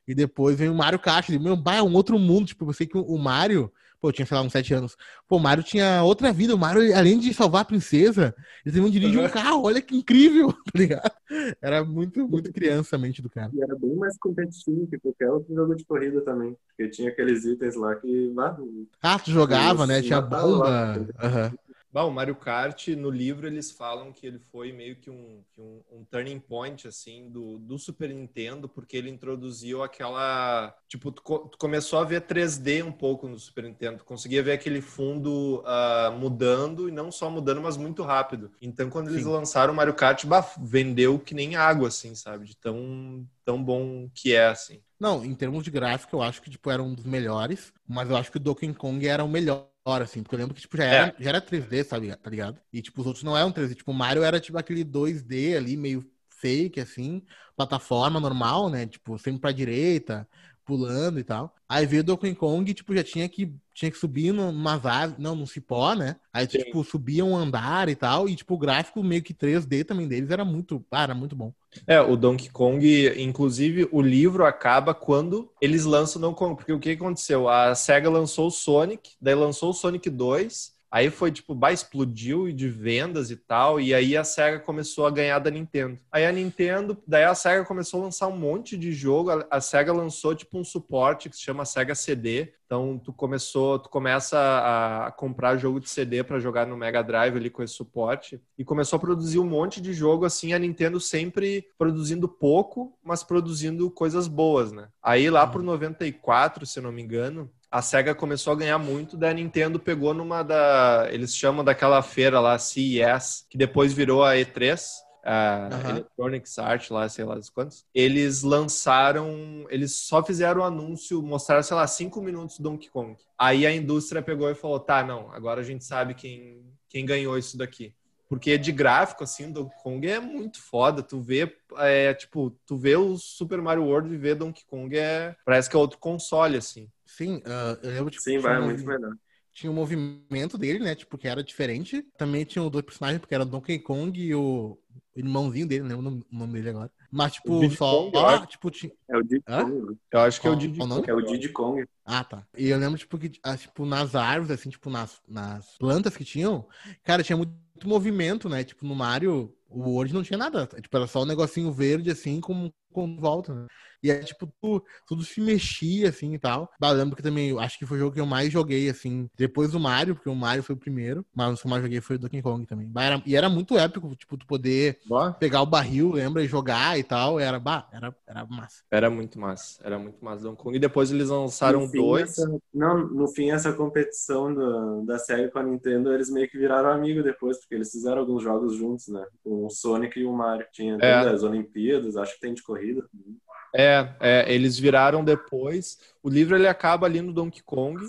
E depois vem o Mario Kart. E, meu, bah, é um outro mundo. Tipo, eu sei que o Mario, pô, tinha, sei lá, uns sete anos. Pô, o Mario tinha outra vida. O Mario, além de salvar a princesa, ele também dirige um Uhum. carro. Olha que incrível, tá ligado? Era muito, muito criança a mente do cara. E era bem mais competitivo que qualquer outro jogo de corrida também. Porque tinha aqueles itens lá que. ah, tu jogava, né? Tinha bomba. Aham. Bom, o Mario Kart, no livro, eles falam que ele foi meio que um, um, um turning point, assim, do, do Super Nintendo, porque ele introduziu aquela... Tipo, tu, co- tu começou a ver 3D um pouco no Super Nintendo. Tu conseguia ver aquele fundo ah, mudando, e não só mudando, mas muito rápido. Então, quando eles Sim. lançaram o Mario Kart, bah, vendeu que nem água, assim, sabe? De tão, tão bom que é, assim. Não, em termos de gráfico, eu acho que, tipo, era um dos melhores. Mas eu acho que o Donkey Kong era o melhor, assim. Porque eu lembro que, tipo, já era, já era 3D, sabe? Tá ligado? E, tipo, os outros não eram 3D. Tipo, o Mario era, tipo, aquele 2D ali, meio fake, assim. Plataforma normal, né? Tipo, sempre pra direita, pulando e tal. Aí veio o Donkey Kong, tipo, já tinha que, tinha que subir numas árvores, não, num cipó, né? Aí, Sim. tipo, subia um andar e tal. E, tipo, o gráfico meio que 3D também deles era muito, ah, era muito bom. É, o Donkey Kong, inclusive, o livro acaba quando eles lançam o Donkey Kong. Porque o que aconteceu? A SEGA lançou o Sonic, daí lançou o Sonic 2, aí foi tipo, bah, explodiu de vendas e tal, e aí a SEGA começou a ganhar da Nintendo. Aí a Nintendo, daí a SEGA começou a lançar um monte de jogo, a, a SEGA lançou tipo um suporte que se chama SEGA CD, então tu começou, tu começa a, a comprar jogo de CD para jogar no Mega Drive ali com esse suporte e começou a produzir um monte de jogo assim, a Nintendo sempre produzindo pouco, mas produzindo coisas boas, né? Aí lá pro 94, se não me engano, a SEGA começou a ganhar muito, daí a Nintendo pegou numa da, eles chamam daquela feira lá, CES, que depois virou a E3, a Aham. Electronics Art lá, sei lá quantos. Eles lançaram, eles só fizeram o anúncio, mostraram, sei lá, cinco minutos do Donkey Kong. Aí a indústria pegou e falou, tá, não, agora a gente sabe quem, quem ganhou isso daqui. Porque de gráfico, assim, o Donkey Kong é muito foda. Tu vê, é, tipo, tu vê o Super Mario World e vê Donkey Kong é... Parece que é outro console, assim. Sim, ah, eu lembro, tipo, Sim, tinha vai, é um- muito melhor. tinha o movimento dele, né? Tipo, que era diferente. Também tinha os dois personagens, porque era o Donkey Kong e o irmãozinho dele, não lembro o nome- dele agora. Mas, tipo, só. Kong, acho. tipo, tinha... É o Diddy? Kong. Eu acho que é o Diddy? Kong. É o Diddy Kong. Ah, tá. E eu lembro, tipo, que, ah, tipo, nas árvores, assim, tipo, nas, nas plantas que tinham, cara, tinha muito movimento, né? Tipo, no Mario, o World não tinha nada. Tipo, era só um negocinho verde, assim, com, com volta, né? E aí, tipo, tu- tudo se mexia, assim, e tal. Eu lembro que também, acho que foi o jogo que eu mais joguei, assim, depois do Mario, porque o Mario foi o primeiro, mas o que eu mais joguei foi o Donkey Kong também. Era- e era muito épico, tipo, tu poder Ó, pegar o barril, lembra, e jogar e tal. Era, bah, era, era massa. Era muito massa, era muito massa Donkey Kong. E depois eles lançaram No dois. essa- não, no fim, essa competição do- da SEGA com a Nintendo, eles meio que viraram amigo depois, porque eles fizeram alguns jogos juntos, né? Com o Sonic e o Mario. Tinha É. as Olimpíadas, acho que tem de corrida. É, é, eles viraram depois. O livro ele acaba ali no Donkey Kong,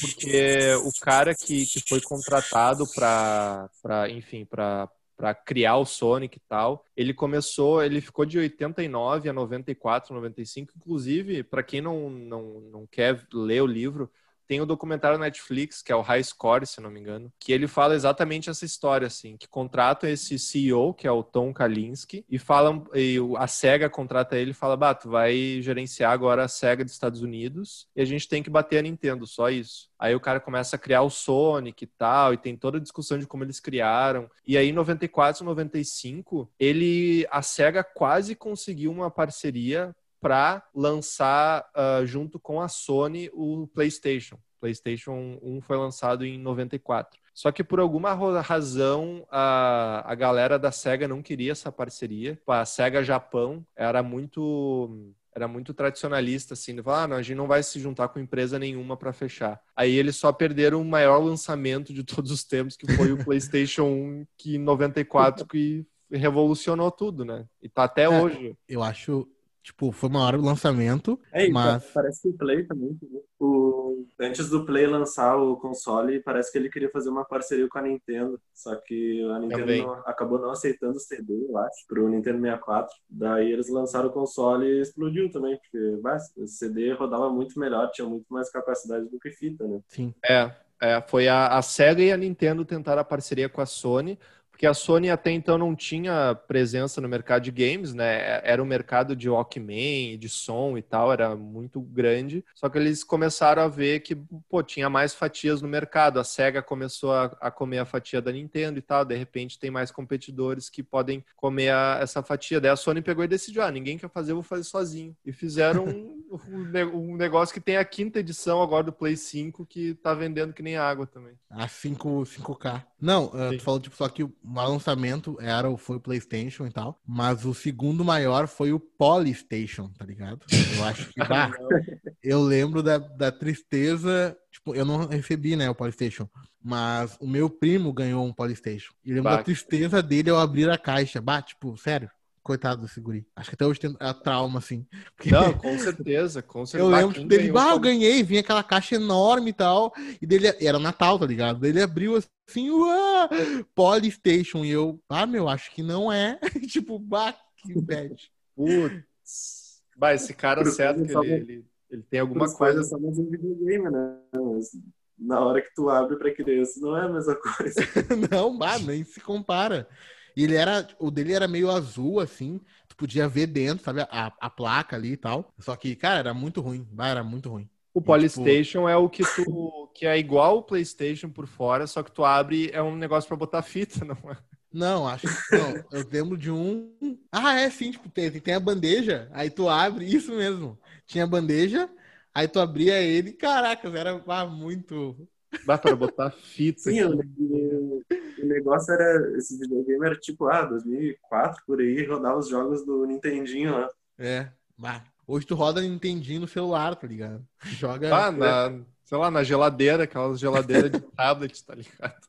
porque o cara que, que foi contratado para, enfim, para para criar o Sonic e tal, ele começou, ele ficou de 89 a 94, 95, inclusive, para quem não, não, não quer ler o livro, tem o documentário Netflix, que é o High Score, se não me engano, que ele fala exatamente essa história, assim, que contrata esse CEO, que é o Tom Kalinske, e falam, e a SEGA contrata ele e fala, bah, tu vai gerenciar agora a SEGA dos Estados Unidos e a gente tem que bater a Nintendo, só isso. Aí o cara começa a criar o Sonic e tal, e tem toda a discussão de como eles criaram. E aí, em 94, 95, ele, a SEGA quase conseguiu uma parceria para lançar ah, junto com a Sony o PlayStation. PlayStation 1 foi lançado em 94. Só que por alguma razão a, a galera da SEGA não queria essa parceria. A SEGA Japão era muito era muito tradicionalista assim, de falar, ah, não, a gente não vai se juntar com empresa nenhuma para fechar. Aí eles só perderam o maior lançamento de todos os tempos, que foi o PlayStation 1, que em 94 que revolucionou tudo, né? E tá até É. hoje. Eu acho, tipo, foi o maior lançamento, É, mas parece que o Play também. O... Antes do Play lançar o console, parece que ele queria fazer uma parceria com a Nintendo. Só que a Nintendo não- acabou não aceitando o CD, eu acho, pro Nintendo 64. Daí eles lançaram o console e explodiu também, porque bah, o CD rodava muito melhor, tinha muito mais capacidade do que fita, né? sim. É, é, foi a, a SEGA e a Nintendo tentaram a parceria com a Sony, porque a Sony até então não tinha presença no mercado de games, né? Era um mercado de Walkman, de som e tal, era muito grande. Só que eles começaram a ver que, pô, tinha mais fatias no mercado. A SEGA começou a, a comer a fatia da Nintendo e tal. De repente tem mais competidores que podem comer a- essa fatia. Daí a Sony pegou e decidiu: ah, ninguém quer fazer, eu vou fazer sozinho. E fizeram um, ne- negócio que tem a quinta edição agora do Play 5 que tá vendendo que nem água também. A 5, 5K. Não, Sim. tu falou, tipo, só que o lançamento era, o- foi o PlayStation e tal. Mas o segundo maior foi o Polystation, tá ligado? Eu acho que, bah, eu lembro da, da tristeza. Tipo, eu não recebi, né, o Polystation. Mas o meu primo ganhou um Polystation. E lembro Bah. da tristeza dele ao abrir a caixa. Bah, tipo, sério. Coitado desse guri. Acho que até hoje tem a trauma, assim. Porque Não, com certeza, com certeza. eu Bah, lembro quem dele, bah, eu ganhei, vinha aquela caixa enorme e tal, e dele, era Natal, tá ligado? Ele abriu assim, uá, Polystation, e eu, ah, meu, acho que não é, tipo, bah, que bad. Putz. Bah, esse cara Pro certo que ele, ele, ele tem alguma Pros coisa. é só mais um videogame, né? Mas na hora que tu abre pra criança, não é a mesma coisa. não, bah, nem se compara. E ele era, o dele era meio azul, assim, tu podia ver dentro, sabe, a, a placa ali e tal. Só que, cara, era muito ruim, era muito ruim. O Polystation é o que tu que é igual o PlayStation por fora, só que tu abre é um negócio pra botar fita, não é? Não, acho que não. Eu lembro de um. Ah, é sim, tipo, tem, tem a bandeja, aí tu abre, isso mesmo. Tinha a bandeja, aí tu abria ele, caracas, era ah, muito. Dá para botar fita. Sim, o, o- negócio era. Esse videogame era tipo, ah, 2004 por aí, rodava os jogos do Nintendinho lá. É, bah. Hoje tu roda Nintendinho no celular, tá ligado? Joga. Ah, na, sei lá, na geladeira, aquelas geladeiras de tablet, tá ligado?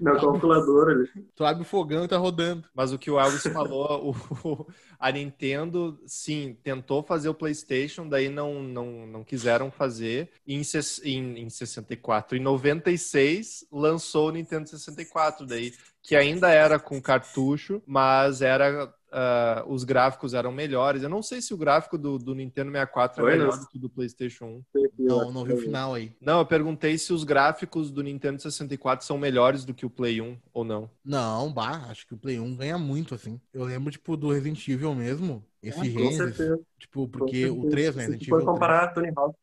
Na calculadora ali. Tu abre o fogão e tá rodando. Mas o que o Elvis falou, o- a Nintendo, sim, tentou fazer o PlayStation, daí não, não, não quiseram fazer. Em, em, em 64, em 96, lançou o Nintendo 64, daí, que ainda era com cartucho, mas era. Ah, os gráficos eram melhores. Eu não sei se o gráfico do, do Nintendo 64 é Foi, melhor né? do que o do PlayStation 1. Não, não vi o final aí. Não, eu perguntei se os gráficos do Nintendo 64 são melhores do que o Play 1 ou não. Não, bah, acho que o Play 1 ganha muito, assim. Eu lembro, tipo, do Resident Evil mesmo. Esse Ah, com certeza. Tipo, com porque o certeza. 3, né? Se for 3. comparar Tony Hawk.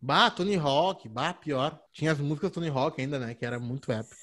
Bah, Tony Hawk, bah, pior. Tinha as músicas Tony Hawk ainda, né? Que era muito épico.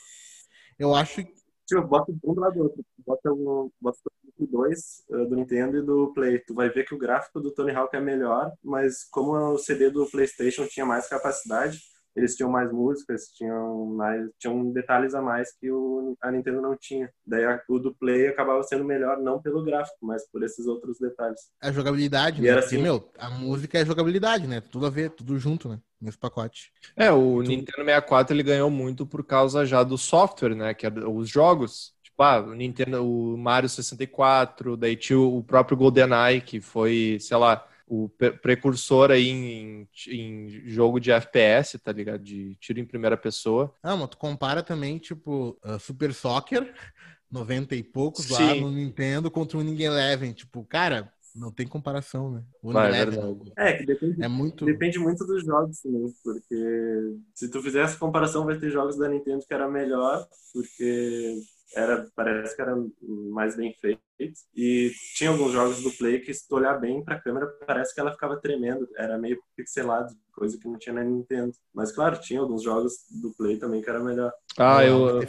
Eu acho que. Tipo, bota um do lado do outro. Bota o bota o dois eh, do Nintendo e do Play. Tu vai ver que o gráfico do Tony Hawk é melhor, mas como o CD do PlayStation tinha mais capacidade, eles tinham mais músicas, tinham mais, tinham detalhes a mais que o, a Nintendo não tinha. Daí a- o do Play acabava sendo melhor não pelo gráfico, mas por esses outros detalhes. A jogabilidade, E né? era Porque, assim- meu, a música é jogabilidade, né? Tudo a ver, tudo junto, né? Nesse pacote. É, o Nintendo 64 ele ganhou muito por causa já do software, né? Que é os jogos. Tipo, ah, o Nintendo, o Mario 64, daí tinha o próprio GoldenEye, que foi, sei lá, o pre- precursor aí em, em jogo de FPS, tá ligado? De tiro em primeira pessoa. Ah, mas tu compara também, tipo, uh, Super Soccer, 90 e poucos lá Sim. no Nintendo contra o Winning Eleven. Tipo, cara, não tem comparação, né? O Vai, Winning é. É, que depende, é muito. depende muito dos jogos também, porque se tu fizer essa comparação, vai ter jogos da Nintendo que era melhor, porque era, parece que era mais bem feito. E tinha alguns jogos do Play que, se tu olhar bem pra câmera, parece que ela ficava tremendo. Era meio pixelado, coisa que não tinha na Nintendo. Mas, claro, tinha alguns jogos do Play também que era melhor. Ah, eu. Elvis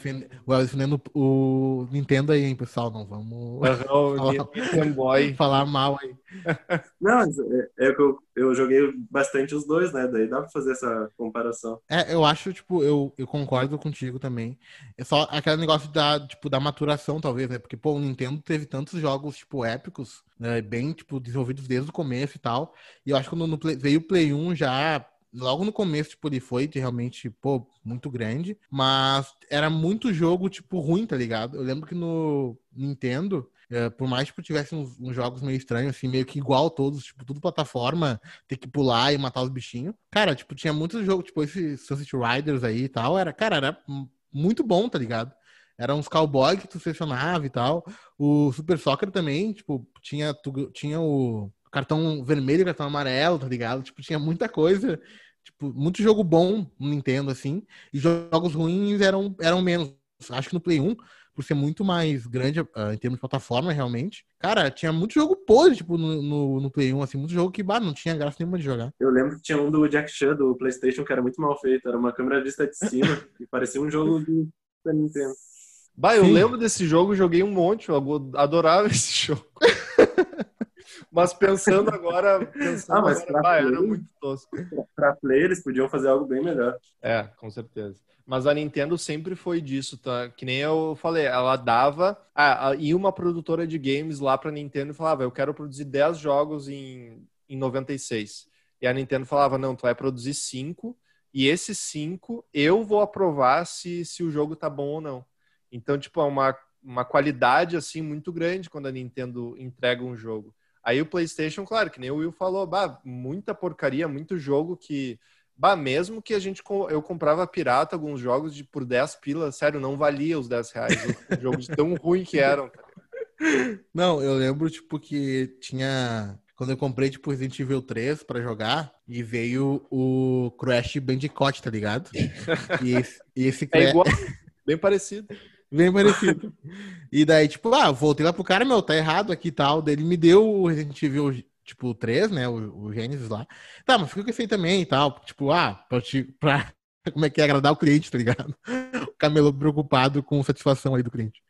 defendendo o Nintendo aí, hein, pessoal? Não vamos o Nintendo Boy. falar mal aí. Não, é, é que eu, eu joguei bastante os dois, né? Daí dá pra fazer essa comparação. É, eu acho, tipo, eu, eu concordo contigo também. É só aquele negócio da, tipo, da maturação, talvez, né? Porque, pô, o Nintendo teve tantos jogos, tipo, épicos, né? Bem, tipo, desenvolvidos desde o começo e tal. E eu acho que quando no Play, veio o Play 1 já logo no começo, tipo, ele foi realmente, pô, muito grande, mas era muito jogo, tipo, ruim, tá ligado? Eu lembro que no Nintendo, é, por mais que tipo, tivesse uns, uns, jogos meio estranhos, assim, meio que igual todos, tipo, tudo plataforma, ter que pular e matar os bichinhos. Cara, tipo, tinha muitos jogos, tipo, esse Sunset Riders aí e tal, era, cara, era muito bom, tá ligado? Eram uns cowboy que tu selecionava e tal. O Super Soccer também, tipo, tinha, tu, tinha o cartão vermelho e cartão amarelo, tá ligado? Tipo, tinha muita coisa. Tipo, muito jogo bom no Nintendo, assim. E jogos ruins eram, eram menos. Acho que no Play 1, por ser muito mais grande uh, em termos de plataforma, realmente. Cara, tinha muito jogo podre, tipo, no, no, no, Play 1, assim, muito jogo que, bah, não tinha graça nenhuma de jogar. Eu lembro que tinha um do Jack Chan, do Playstation, que era muito mal feito. Era uma câmera vista de cima e parecia um jogo do Nintendo. Bah, eu Sim. lembro desse jogo, joguei um monte, eu adorava esse jogo. Mas pensando agora, pensando ah, mas agora, bah, era muito tosco. Play, eles podiam fazer algo bem melhor. É, com certeza. Mas a Nintendo sempre foi disso, tá? Que nem eu falei, ela dava. Ah, ia uma produtora de games lá pra Nintendo e falava: Eu quero produzir 10 jogos em, em 96. E a Nintendo falava: Não, tu vai produzir 5. E esses 5 eu vou aprovar se, se o jogo tá bom ou não. Então, tipo, é uma, uma qualidade assim muito grande quando a Nintendo entrega um jogo. Aí o PlayStation, claro, que nem o Will falou, bah, muita porcaria, muito jogo que, bah, mesmo que a gente eu comprava pirata alguns jogos de por 10 pilas, sério, não valia os 10 reais o jogo de tão ruim que eram. Não, eu lembro tipo que tinha quando eu comprei, tipo, Resident Evil 3 pra jogar, e veio o Crash Bandicoot, tá ligado? E esse, e esse É igual, bem parecido. Bem parecido. e daí, tipo, ah, voltei lá pro cara, meu, tá errado aqui e tal. Daí ele me deu o Resident Evil, tipo, 3, né? O, o Genesis lá. Tá, mas fica com esse aí também e tal. Tipo, ah, pra, pra como é que é agradar o cliente, tá ligado? O camelô preocupado com satisfação aí do cliente.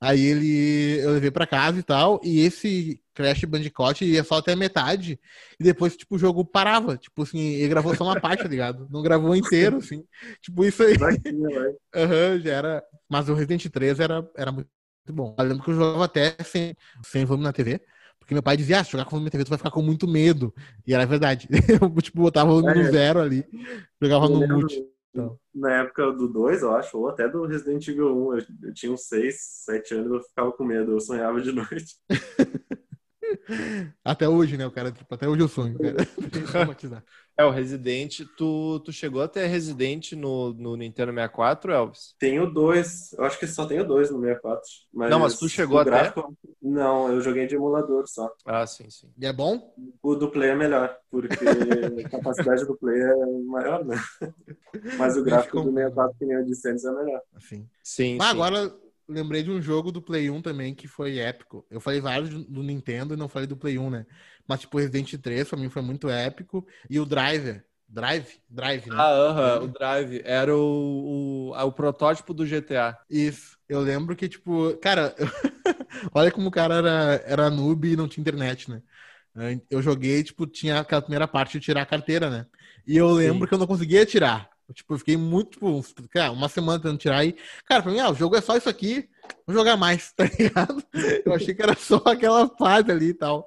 Aí ele, eu levei para casa e tal, e esse Crash Bandicoot ia só até a metade, e depois, tipo, o jogo parava. Tipo assim, ele gravou só uma parte, tá ligado? Não gravou inteiro, assim. Tipo, isso aí. Aham, uhum, já era. Mas o Resident 3 era, era muito bom. Eu lembro que eu jogava até sem, sem volume na TV. Porque meu pai dizia, ah, se jogar com volume na TV, tu vai ficar com muito medo. E era verdade. Eu, tipo, botava o volume é. no zero ali, jogava no mute. Então. Na época do 2, eu acho, ou até do Resident Evil 1, eu, eu tinha uns 6, 7 anos, eu ficava com medo, eu sonhava de noite. Até hoje, né, o cara, tipo, até hoje eu sonho, cara. É, o Resident, tu, tu chegou a ter Resident no, no Nintendo 64, Elvis? Tenho dois, eu acho que só tenho dois no 64. Mas não, mas tu chegou até? Gráfico, não, eu joguei de emulador só. Ah, sim, sim. E é bom? O do Play é melhor, porque a capacidade do Play é maior, né? Mas o gráfico do 64 que nem o de Sands é melhor. Assim. Sim, mas sim. agora lembrei de um jogo do Play 1 também que foi épico. Eu falei vários do Nintendo e não falei do Play 1, né? Mas, tipo, Resident 3 pra mim foi muito épico. E o Driver. Drive? Drive, né? Ah, aham, uh -huh, o Drive. Era o, o, o, protótipo do GTA. Isso. Eu lembro que, tipo, cara, olha como o cara era, era noob e não tinha internet, né? Eu joguei, tipo, tinha aquela primeira parte de tirar a carteira, né? E eu lembro Sim. que eu não conseguia tirar. Tipo, eu fiquei muito, tipo, cara, uma semana tentando tirar aí. Cara, pra mim, ah, o jogo é só isso aqui, vou jogar mais, tá ligado? Eu achei que era só aquela fase ali e tal.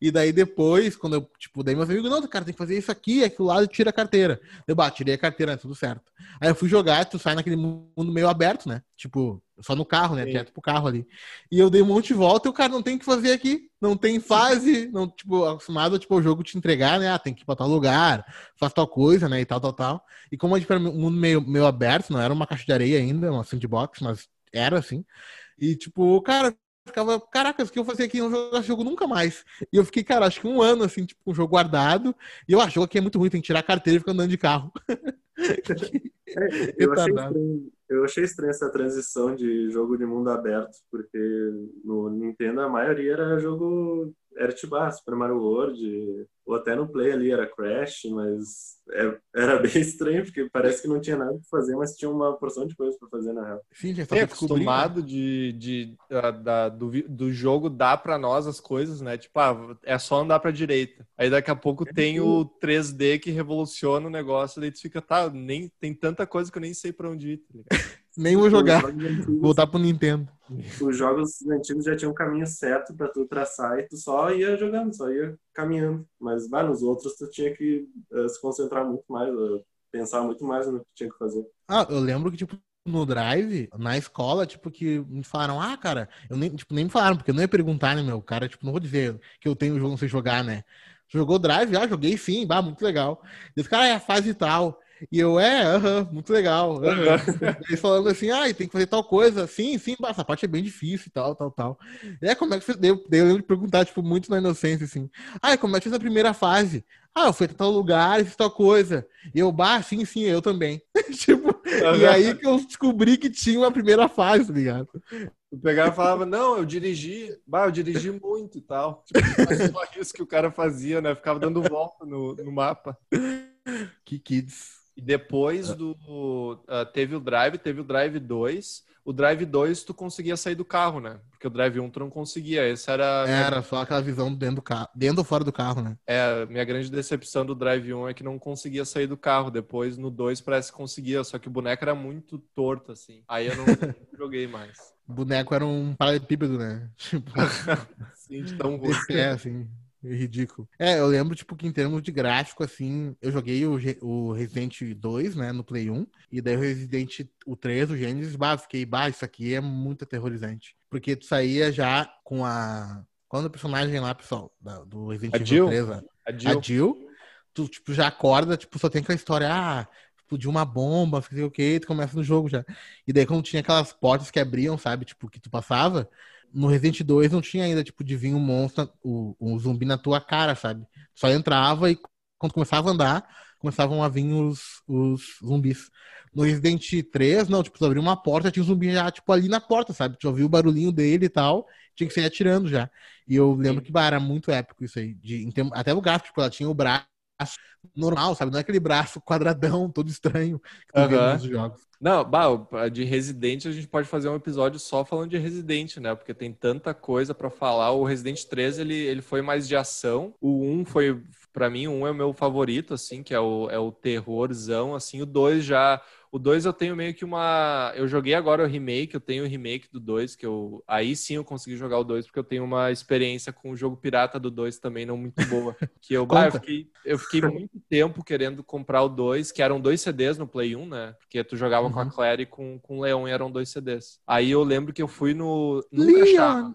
E daí depois, quando eu, tipo, daí meus amigos, não, cara, tem que fazer isso aqui, aquilo lá, e tira a carteira. Eu bati, tirei a carteira, né, tudo certo. Aí eu fui jogar, tu sai naquele mundo meio aberto, né? Tipo, só no carro, né? Sim. Direto pro carro ali. E eu dei um monte de volta e o cara não tem o que fazer aqui. Não tem fase, não, tipo, acostumado, tipo, o jogo te entregar, né? Ah, tem que ir pra tal lugar, faz tal coisa, né? E tal, tal, tal. E como a gente era um mundo meio, meio aberto, não era uma caixa de areia ainda, uma sandbox, mas era assim. E, tipo, cara, ficava, caracas, o que eu fazia aqui? Não jogar esse jogo nunca mais. E eu fiquei, cara, acho que um ano, assim, tipo, um jogo guardado. E eu acho, que aqui é muito ruim, tem que tirar a carteira e ficar andando de carro. É, eu, achei estranho, eu achei estranho essa transição de jogo de mundo aberto, porque no Nintendo a maioria era jogo era tipo, ah, Super Mario World, ou até no Play ali era Crash, mas é, era bem estranho, porque parece que não tinha nada pra fazer, mas tinha uma porção de coisas pra fazer na real. Sim, já tá acostumado de, de, da, da, do, do jogo dar pra nós as coisas, né? Tipo, ah, é só andar pra direita. Aí daqui a pouco tem o 3D que revoluciona o negócio, daí tu fica, tá, nem, tem tanta coisa que eu nem sei pra onde ir, tá ligado? Nem vou jogar. Voltar pro Nintendo. Os jogos antigos já tinham um caminho certo para tu traçar e tu só ia jogando, só ia caminhando. Mas vai, nos outros tu tinha que uh, se concentrar muito mais, uh, pensar muito mais no que tinha que fazer. Ah, eu lembro que, tipo, no Drive, na escola, tipo, que me falaram, ah, cara, eu nem, tipo, nem me falaram, porque eu não ia perguntar, né, meu? Cara, tipo, não vou dizer que eu tenho o jogo não sei jogar, né? Jogou Drive? Ah, joguei sim, bah, muito legal. Esse cara é a fase tal. E eu, é, aham, uh -huh, muito legal. Uh -huh. Eles falando assim, ah, tem que fazer tal coisa. Sim, sim, essa parte é bem difícil e tal, tal, tal. E é, como é que fez? Daí eu, daí eu lembro de perguntar, tipo, muito na inocência, assim. Ah, como é que fez a primeira fase? Ah, eu fui a tal lugar, fiz tal coisa. E eu, bah, sim, sim, eu também. tipo, uhum. e aí que eu descobri que tinha uma primeira fase, tá ligado? Eu pegava e falava, não, eu dirigi, bah, eu dirigi muito e tal. Tipo, só isso que o cara fazia, né? Ficava dando volta no, no mapa. Que kids. E depois do. Uh, teve o Drive, teve o Drive 2. O Drive 2 tu conseguia sair do carro, né? Porque o Drive 1 tu não conseguia. Esse era. Era só aquela visão dentro do carro. Dentro ou fora do carro, né? É, minha grande decepção do Drive 1 é que não conseguia sair do carro. Depois no 2 parece que conseguia, só que o boneco era muito torto, assim. Aí eu não joguei mais. O boneco era um paralelepípedo, né? Tipo. Sim, de tão ruim. É, assim. Ridículo. É, eu lembro, tipo, que em termos de gráfico, assim, eu joguei o, o Resident 2, né, no Play 1, e daí o Resident o 3, o Genesis, bah, fiquei, bah, isso aqui é muito aterrorizante. Porque tu saía já com a... Quando o personagem lá, pessoal, do Resident Evil 3, a Jill. a Jill, tu, tipo, já acorda, tipo, só tem aquela história, ah, explodiu uma bomba, sei o que, tu começa no jogo já. E daí quando tinha aquelas portas que abriam, sabe, tipo, que tu passava, no Resident 2 não tinha ainda, tipo, de vir um monstro, o, um zumbi na tua cara, sabe? Só entrava e quando começava a andar, começavam a vir os, os zumbis. No Resident 3, não, tipo, tu abriu uma porta, tinha um zumbi já, tipo, ali na porta, sabe? Tu ouviu o barulhinho dele e tal, tinha que sair atirando já. E eu lembro que, bah, era muito épico isso aí. De, até o gráfico, tipo, ela tinha o braço normal, sabe? Não é aquele braço quadradão, todo estranho que uhum. vê nos jogos. Não, bah, de Resident a gente pode fazer um episódio só falando de Resident, né? Porque tem tanta coisa para falar. O Resident 3, ele, ele foi mais de ação. O 1 foi, para mim, o 1 é o meu favorito, assim, que é o, é o terrorzão, assim. O 2 já o 2 eu tenho meio que uma. Eu joguei agora o remake, eu tenho o remake do 2, que eu. Aí sim eu consegui jogar o 2, porque eu tenho uma experiência com o jogo pirata do 2 também não muito boa. Que eu, bah, eu, fiquei, eu fiquei muito tempo querendo comprar o 2, que eram dois CDs no Play 1, né? Porque tu jogava uhum. com a uhum. Claire e com, com o Leon e eram dois CDs. Aí eu lembro que eu fui no. Nunca achava.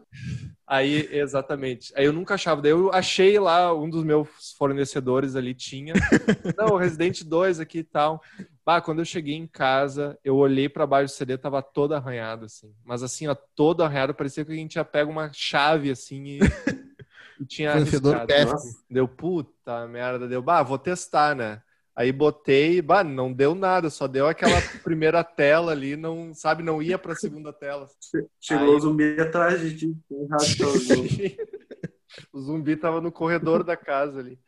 Aí, exatamente. Aí eu nunca achava. Daí eu achei lá, um dos meus fornecedores ali tinha. Não, Resident 2 aqui e tal. Bah, quando eu cheguei em casa, eu olhei para baixo do CD, tava todo arranhado, assim. Mas assim, ó, todo arranhado, parecia que a gente ia pegar uma chave, assim, e, e tinha Fornecedor Deu, puta merda, deu, bah, vou testar, né? Aí botei, bah, não deu nada, só deu aquela primeira tela ali, não, sabe, não ia pra segunda tela. Chegou Aí... o zumbi atrás de ti, o zumbi tava no corredor da casa ali.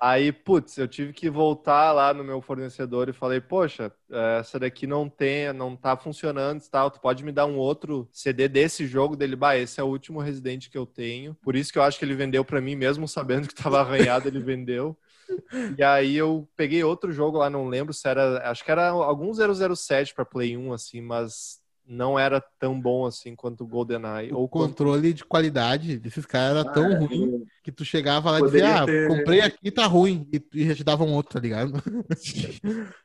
Aí, putz, eu tive que voltar lá no meu fornecedor e falei, poxa, essa daqui não tem, não tá funcionando e tal, tu pode me dar um outro CD desse jogo dele? Bah, esse é o último Resident que eu tenho. Por isso que eu acho que ele vendeu para mim, mesmo sabendo que tava arranhado, ele vendeu. E aí eu peguei outro jogo lá, não lembro se era, acho que era algum 007 para Play 1 assim, mas não era tão bom assim quanto o GoldenEye. O ou controle quanto... de qualidade desses caras era ah, tão é, ruim que tu chegava lá e dizia, ah, ter... comprei aqui, tá ruim, e, já te dava um outro, tá ligado?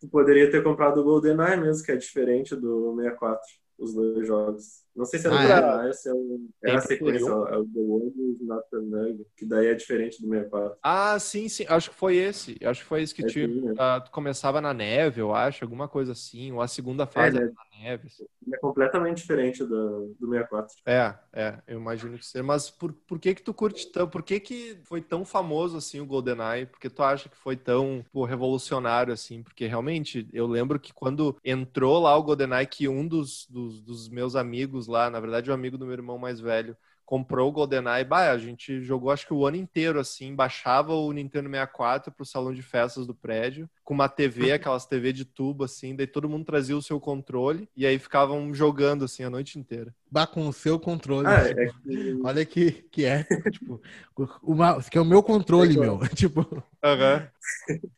tu poderia ter comprado o GoldenEye mesmo, que é diferente do 64, os dois jogos. Não sei se era ah, o é? esse é, o, é a sequência, é o The World Not Nug, que daí é diferente do 64. Ah, sim, sim. Acho que foi esse. Acho que foi esse que é tinha, uh, começava na neve, eu acho, alguma coisa assim. Ou a segunda fase é, era na neve. Assim. É completamente diferente do, do 64. É, é, eu imagino que seja. Mas por, por que que tu curte tão... Por que que foi tão famoso assim o GoldenEye? Porque tu acha que foi tão pô, revolucionário assim? Porque realmente, eu lembro que quando entrou lá o GoldenEye, que um dos, dos, dos meus amigos lá, na verdade, um amigo do meu irmão mais velho, comprou o GoldenEye, bah, a gente jogou acho que o ano inteiro assim, baixava o Nintendo 64 pro salão de festas do prédio, com uma TV, aquelas TV de tubo assim, daí todo mundo trazia o seu controle e aí ficavam jogando assim a noite inteira. Bah, com o seu controle. Ah, tipo, é que... Olha que, que é, tipo, uma, que é o meu controle, meu. Tipo, Aham.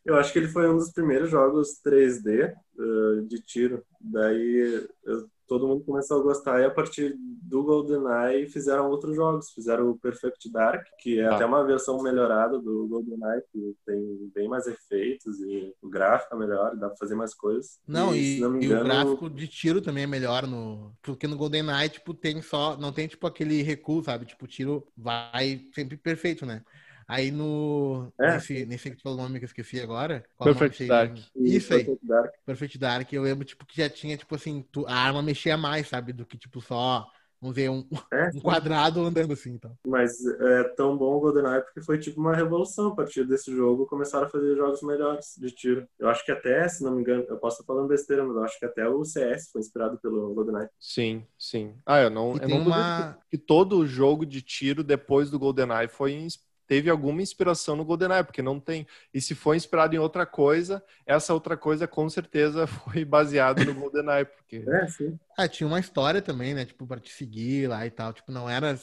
Eu acho que ele foi um dos primeiros jogos 3D uh, de tiro. Daí eu- todo mundo começou a gostar e a partir do GoldenEye fizeram outros jogos. Fizeram o Perfect Dark, que é Ah. até uma versão melhorada do GoldenEye, que tem bem mais efeitos e o gráfico é melhor, dá pra fazer mais coisas. Não, e, e, não me e o engano, gráfico de tiro também é melhor no. Porque no GoldenEye, tipo, tem só. Não tem, tipo, aquele recuo, sabe? Tipo, o tiro vai sempre perfeito, né? Aí no. É. Nesse, nesse que tu falou o nome que eu esqueci agora. qual é nome Perfect desse- Dark. Isso aí. Perfect Dark Perfect Dark, eu lembro, tipo, que já tinha, tipo assim, tu- a arma mexia mais, sabe? Do que, tipo, só. Vamos ver, um, é, um quadrado andando assim, então. mas é tão bom o GoldenEye porque foi tipo uma revolução. A partir desse jogo começaram a fazer jogos melhores de tiro. Eu acho que até, se não me engano, eu posso estar falando besteira, mas eu acho que até o CS foi inspirado pelo GoldenEye. Sim, sim. Ah, eu não, E eu tem não uma. que todo jogo de tiro depois do GoldenEye foi ins- teve alguma inspiração no GoldenEye, porque não tem. E se foi inspirado em outra coisa, essa outra coisa com certeza foi baseada no GoldenEye, porque É, sim. Ah, tinha uma história também, né? Tipo, pra te seguir lá e tal. Tipo, não era,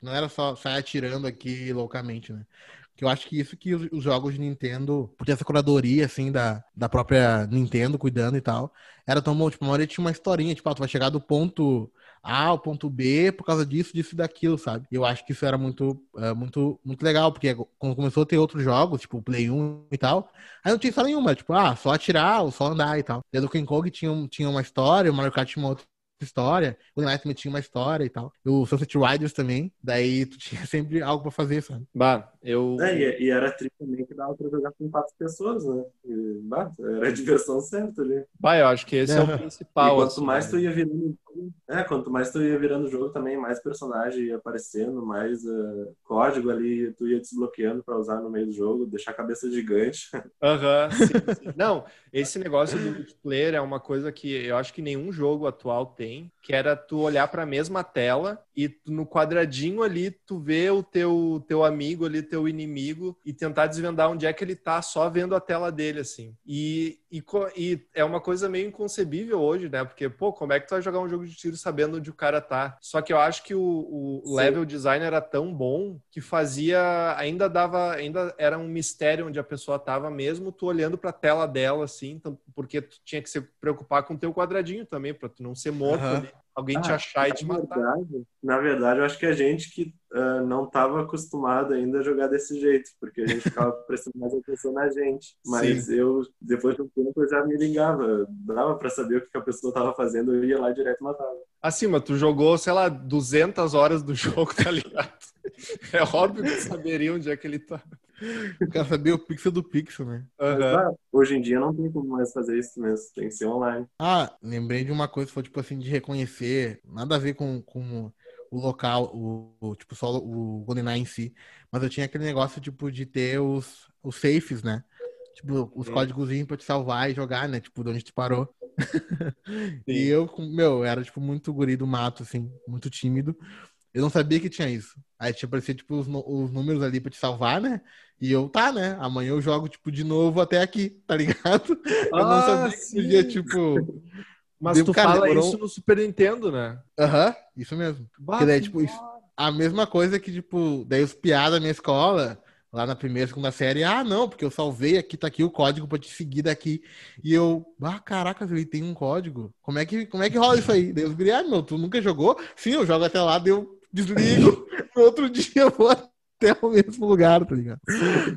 não era só sair atirando aqui loucamente, né? Que eu acho que isso que os, os jogos de Nintendo, por ter essa curadoria, assim, da, da própria Nintendo cuidando e tal, era tão bom. Tipo, a maioria tinha uma historinha, tipo, ah, tu vai chegar do ponto A ao ponto B por causa disso, disso e daquilo, sabe? E eu acho que isso era muito, é, muito, muito legal, porque quando começou a ter outros jogos, tipo, o Play 1 e tal, aí não tinha história nenhuma, tipo, ah, só atirar ou só andar e tal. Desde o King Kong tinha, tinha uma história, o Mario Kart tinha uma outra história, o Night também tinha uma história e tal. O Sunset Riders também, daí tu tinha sempre algo pra fazer, sabe? bah, eu É, e, e era tri também que dava pra jogar com quatro pessoas, né? E, bah, era a diversão certa ali. bah, eu acho que esse é o É. E principal. quanto assim, mais né? tu ia virando é, quanto mais tu ia virando o jogo também, mais personagem ia aparecendo, mais eh, código ali tu ia desbloqueando pra usar no meio do jogo, deixar a cabeça gigante. Aham, sim, sim. Não, esse negócio do multiplayer é uma coisa que eu acho que nenhum jogo atual tem, que era tu olhar para a mesma tela e tu, no quadradinho ali tu vê o teu teu amigo ali, teu inimigo e tentar desvendar onde é que ele tá só vendo a tela dele assim. E, e, e é uma coisa meio inconcebível hoje, né? Porque pô, como é que tu vai jogar um jogo de tiro sabendo onde o cara tá? Só que eu acho que o, o Sim. level design era tão bom que fazia ainda dava ainda era um mistério onde a pessoa tava mesmo tu olhando para a tela dela assim, então, porque tu tinha que se preocupar com o teu quadradinho também para tu não ser morto Aham. ali, alguém te Ah, achar e te na matar. verdade, na verdade, eu acho que a gente que ah, não estava acostumado ainda a jogar desse jeito, porque a gente ficava prestando mais atenção na gente. Mas eu, depois de um tempo, eu já me ligava, dava pra saber o que que a pessoa estava fazendo, eu ia lá direto e matava. Assim, mas tu jogou, sei lá, 200 horas do jogo, tá ligado? É óbvio que saberia onde é que ele tá. Eu quero saber o pixel do pixel, né? Mas, Aham. ah, hoje em dia não tem como mais fazer isso mesmo, tem que ser online. Ah, lembrei de uma coisa, foi tipo assim, de reconhecer, nada a ver com, com o local, o, o, tipo, só o GoldenEye em si, mas eu tinha aquele negócio, tipo, de ter os, os safes, né? Tipo, os Sim. códigozinhos pra te salvar e jogar, né? Tipo, de onde tu parou. E eu, meu, era, tipo, muito guri do mato, assim, muito tímido. Eu não sabia que tinha isso. Aí tinha aparecido, tipo, os, os números ali pra te salvar, né? E eu, tá, né? Amanhã eu jogo, tipo, de novo até aqui, tá ligado? Eu não Ah, sabia que sim. podia, tipo... Mas Deu- tu cara, fala demorou- isso no Super Nintendo, né? Aham, isso mesmo. Bah, Que daí, que tipo, isso- A mesma coisa que, tipo, daí os piadas da minha escola, lá na primeira, segunda série, ah, não, porque eu salvei aqui, tá aqui o código pra te seguir daqui. E eu, ah, caraca, ele tem um código. Como é que, como é que rola isso aí? Os guri, ah, meu, tu nunca jogou? Sim, eu jogo até lá, daí eu desligo. no outro dia eu vou até o mesmo lugar, tá ligado?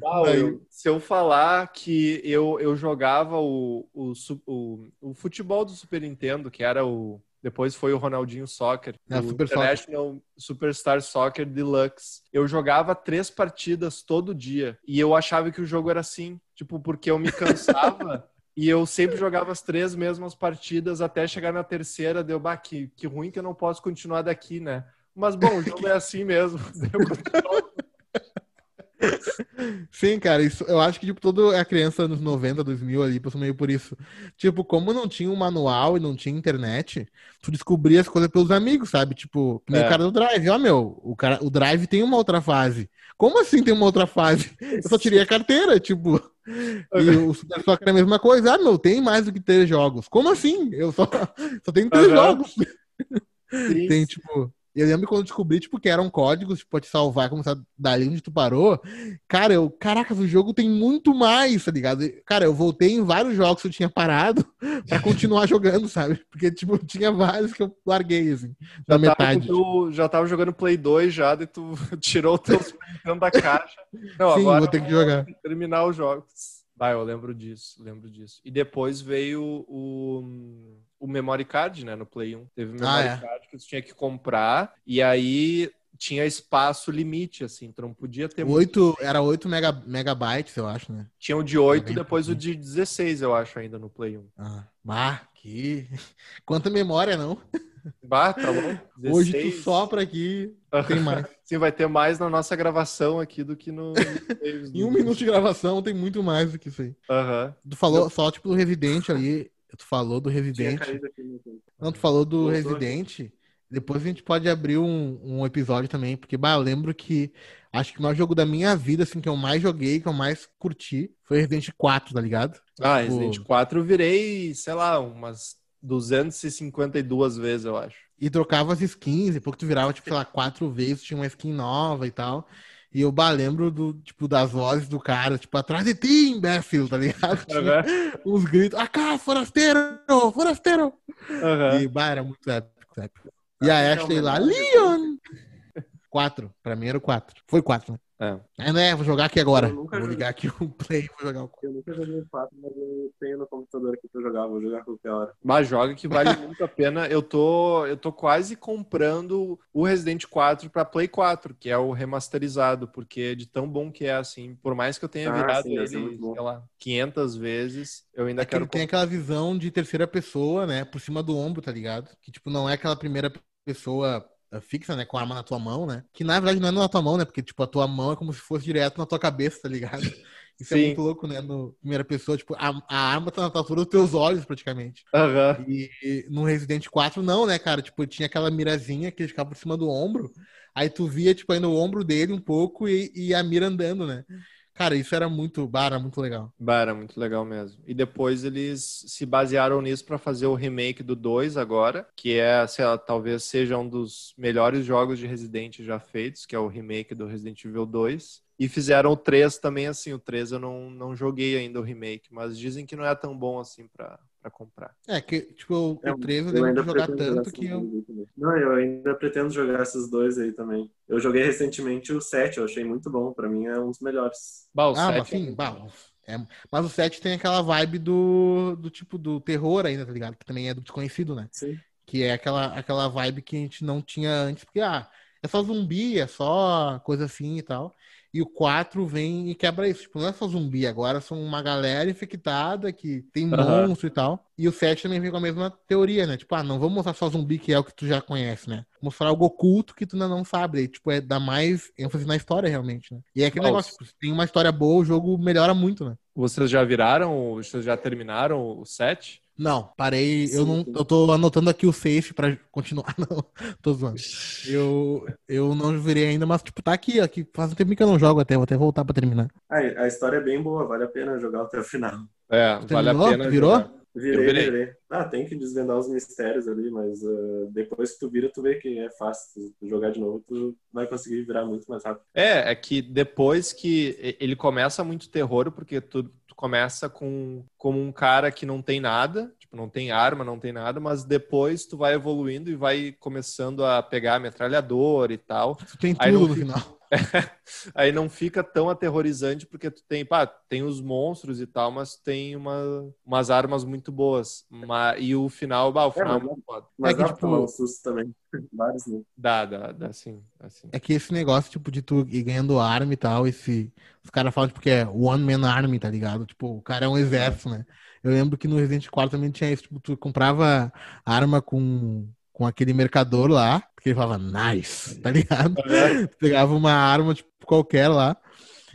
Ah, eu- se eu falar que eu, eu jogava o, o, o, o futebol do Super Nintendo, que era o. Depois foi o Ronaldinho Soccer, É, o Super International Superstar Soccer Deluxe. Eu jogava três partidas todo dia e eu achava que o jogo era assim, tipo, porque eu me cansava e eu sempre jogava as três mesmas partidas até chegar na terceira, deu, bah, que, que ruim que eu não posso continuar daqui, né? Mas bom, o jogo é assim mesmo. Eu continuava Sim, cara, isso, eu acho que, tipo, toda a criança nos 90, 2000 ali passou meio por isso. Tipo, como não tinha um manual e não tinha internet, tu descobria as coisas pelos amigos, sabe? Tipo, que nem É. o cara do Drive. Ó, meu, o, cara, o Drive tem uma outra fase. Como assim tem uma outra fase? Eu só tirei a carteira, tipo. E o Super Soccer é a mesma coisa. Ah, meu, tem mais do que três jogos. Como assim? Eu só, só tenho três Aham. jogos. Sim, Tem, tipo. Eu lembro quando eu descobri, tipo, que eram códigos, tipo, te salvar, começar dali onde tu parou. Cara, eu, caraca, o jogo tem muito mais, tá ligado? E, Cara, eu voltei em vários jogos que eu tinha parado pra continuar jogando, sabe? Porque, tipo, tinha vários que eu larguei, assim, da já, tava metade. teu- já tava jogando Play 2 já, daí tu tirou o teu da caixa. Não, Sim, agora vou ter que jogar. terminar os jogos. Bah, eu lembro disso, lembro disso. E depois veio o, o Memory Card, né, no Play 1. Teve o Memory Ah, é. Card que tu tinha que comprar, e aí tinha espaço limite, assim, tu não podia ter muito. Oito, era 8 mega, megabytes, eu acho, né? Tinha o de 8, bem depois o pouquinho. de 16, eu acho, ainda no Play 1. Ah, bah, que. Quanta memória, não? Bah, tá bom? Hoje tu 16. sopra aqui, tem mais. Sim, vai ter mais na nossa gravação aqui do que no. Em um minuto de gravação tem muito mais do que isso aí. Aham. Tu falou só, tipo, do Resident ali. Tu falou do Tinha Resident. caído aqui no tempo. Não, tu falou do Voltou Resident. Depois a gente pode abrir um, um episódio também, porque, bah, eu lembro que acho que o maior jogo da minha vida, assim, que eu mais joguei, que eu mais curti, foi Resident 4, tá ligado? Ah, Tipo- Resident 4 eu virei, sei lá, umas 252 vezes, eu acho. E trocava as skins, depois que tu virava, tipo, sei lá, quatro vezes, tinha uma skin nova e tal. E eu, bah, lembro do, tipo, das vozes do cara, tipo, atrás de ti, imbécil, tá ligado? Tinha uns gritos, ah, forasteiro, forasteiro! Aham. E, bah, era muito épico, épico. E a que é Ashley lá, Leon! Quatro, pra mim era o quatro. Foi quatro, né? É. É, né? Vou jogar aqui agora. Vou joguei. ligar aqui o play, vou jogar o Eu nunca joguei o 4, mas eu tenho no computador aqui pra jogar. Vou jogar qualquer hora. Mas joga que vale muito a pena. Eu tô, eu tô quase comprando o Resident 4 pra Play 4, que é o remasterizado, porque de tão bom que é assim, por mais que eu tenha Ah, virado sim, ele, bom. sei lá, 500 vezes, eu ainda É que quero ele tem aquela visão de terceira pessoa, né? Por cima do ombro, tá ligado? Que, tipo, não é aquela primeira pessoa eh, fixa, né? Com a arma na tua mão, né? Que na verdade não é na tua mão, né? Porque, tipo, a tua mão é como se fosse direto na tua cabeça, tá ligado? Isso é Sim. muito louco, né? No primeira pessoa, tipo, a, a arma tá na altura dos teus olhos, praticamente. Aham. E, e no Resident 4, não, né, cara? Tipo, tinha aquela mirazinha que ficava por cima do ombro. Aí tu via, tipo, aí no ombro dele um pouco e, e a mira andando, né? Cara, isso era muito, bah, era muito legal. Bah, era muito legal mesmo. E depois eles se basearam nisso pra fazer o remake do 2 agora, que é, sei lá, talvez seja um dos melhores jogos de Resident já feitos, que é o remake do Resident Evil 2. E fizeram o 3 também assim. O 3 eu não, não joguei ainda o remake, mas dizem que não é tão bom assim pra, pra comprar. É, que, tipo, É, o 3 eu eu lembro ainda de jogar pretendo jogar tanto esses que eu. dois aí também. Não, eu ainda pretendo jogar esses dois aí também. Eu joguei recentemente o 7, eu achei muito bom. Pra mim é um dos melhores. Bah, o Ah, 7 mas sim, bah, é- mas o 7 tem aquela vibe do, do tipo do terror ainda, tá ligado? Que também é do desconhecido, né? Sim. Que é aquela, aquela vibe que a gente não tinha antes, porque, ah, é só zumbi, é só coisa assim e tal. E o 4 vem e quebra isso. Tipo, não é só zumbi, agora são uma galera infectada que tem Aham. monstro e tal. E o 7 também vem com a mesma teoria, né? Tipo, ah, não vamos mostrar só zumbi, que é o que tu já conhece, né? Mostrar algo oculto que tu ainda não sabe. Aí, tipo, é dar mais ênfase na história, realmente, né? E é aquele Nossa. negócio, tipo, se tem uma história boa, o jogo melhora muito, né? Vocês já viraram? Vocês já terminaram o 7? Não, parei. eu Sim, não. sim. Eu tô anotando aqui o safe pra continuar. Não, tô zoando. Eu, eu não virei ainda, mas, tipo, tá aqui, ó. Que faz um tempo que eu não jogo até. Vou até voltar pra terminar. Ah, a história é bem boa, vale a pena jogar até o final. É, Tu vale a terminou? pena. Tu virou? jogar. Virei, Eu virei. virei. Ah, tem que desvendar os mistérios ali, mas ah, depois que tu vira, tu vê que é fácil. Tu jogar de novo, tu vai conseguir virar muito mais rápido. É, é que depois que ele começa muito terror, porque tu, tu começa com como um cara que não tem nada, tipo, não tem arma, não tem nada, mas depois tu vai evoluindo e vai começando a pegar metralhador e tal. Tu tem tudo no fica- final. Aí não fica tão aterrorizante porque tu tem, pá, tem os monstros e tal, mas tem uma, umas armas muito boas. Ma- e o final, bah, o final é, mas- muito foda. Mas que, dá pra tipo- tomar um susto também. Vários, né? Dá, dá, dá sim, dá sim. É que esse negócio, tipo, de tu ir ganhando arma e tal, esse. Os caras falam, tipo, que é One Man Army, tá ligado? Tipo, o cara é um exército, né? Eu lembro que no Resident 4 também tinha isso, tipo, tu comprava arma com, com aquele mercador lá, porque ele falava nice, tá ligado? Pegava uma arma, tipo, qualquer lá.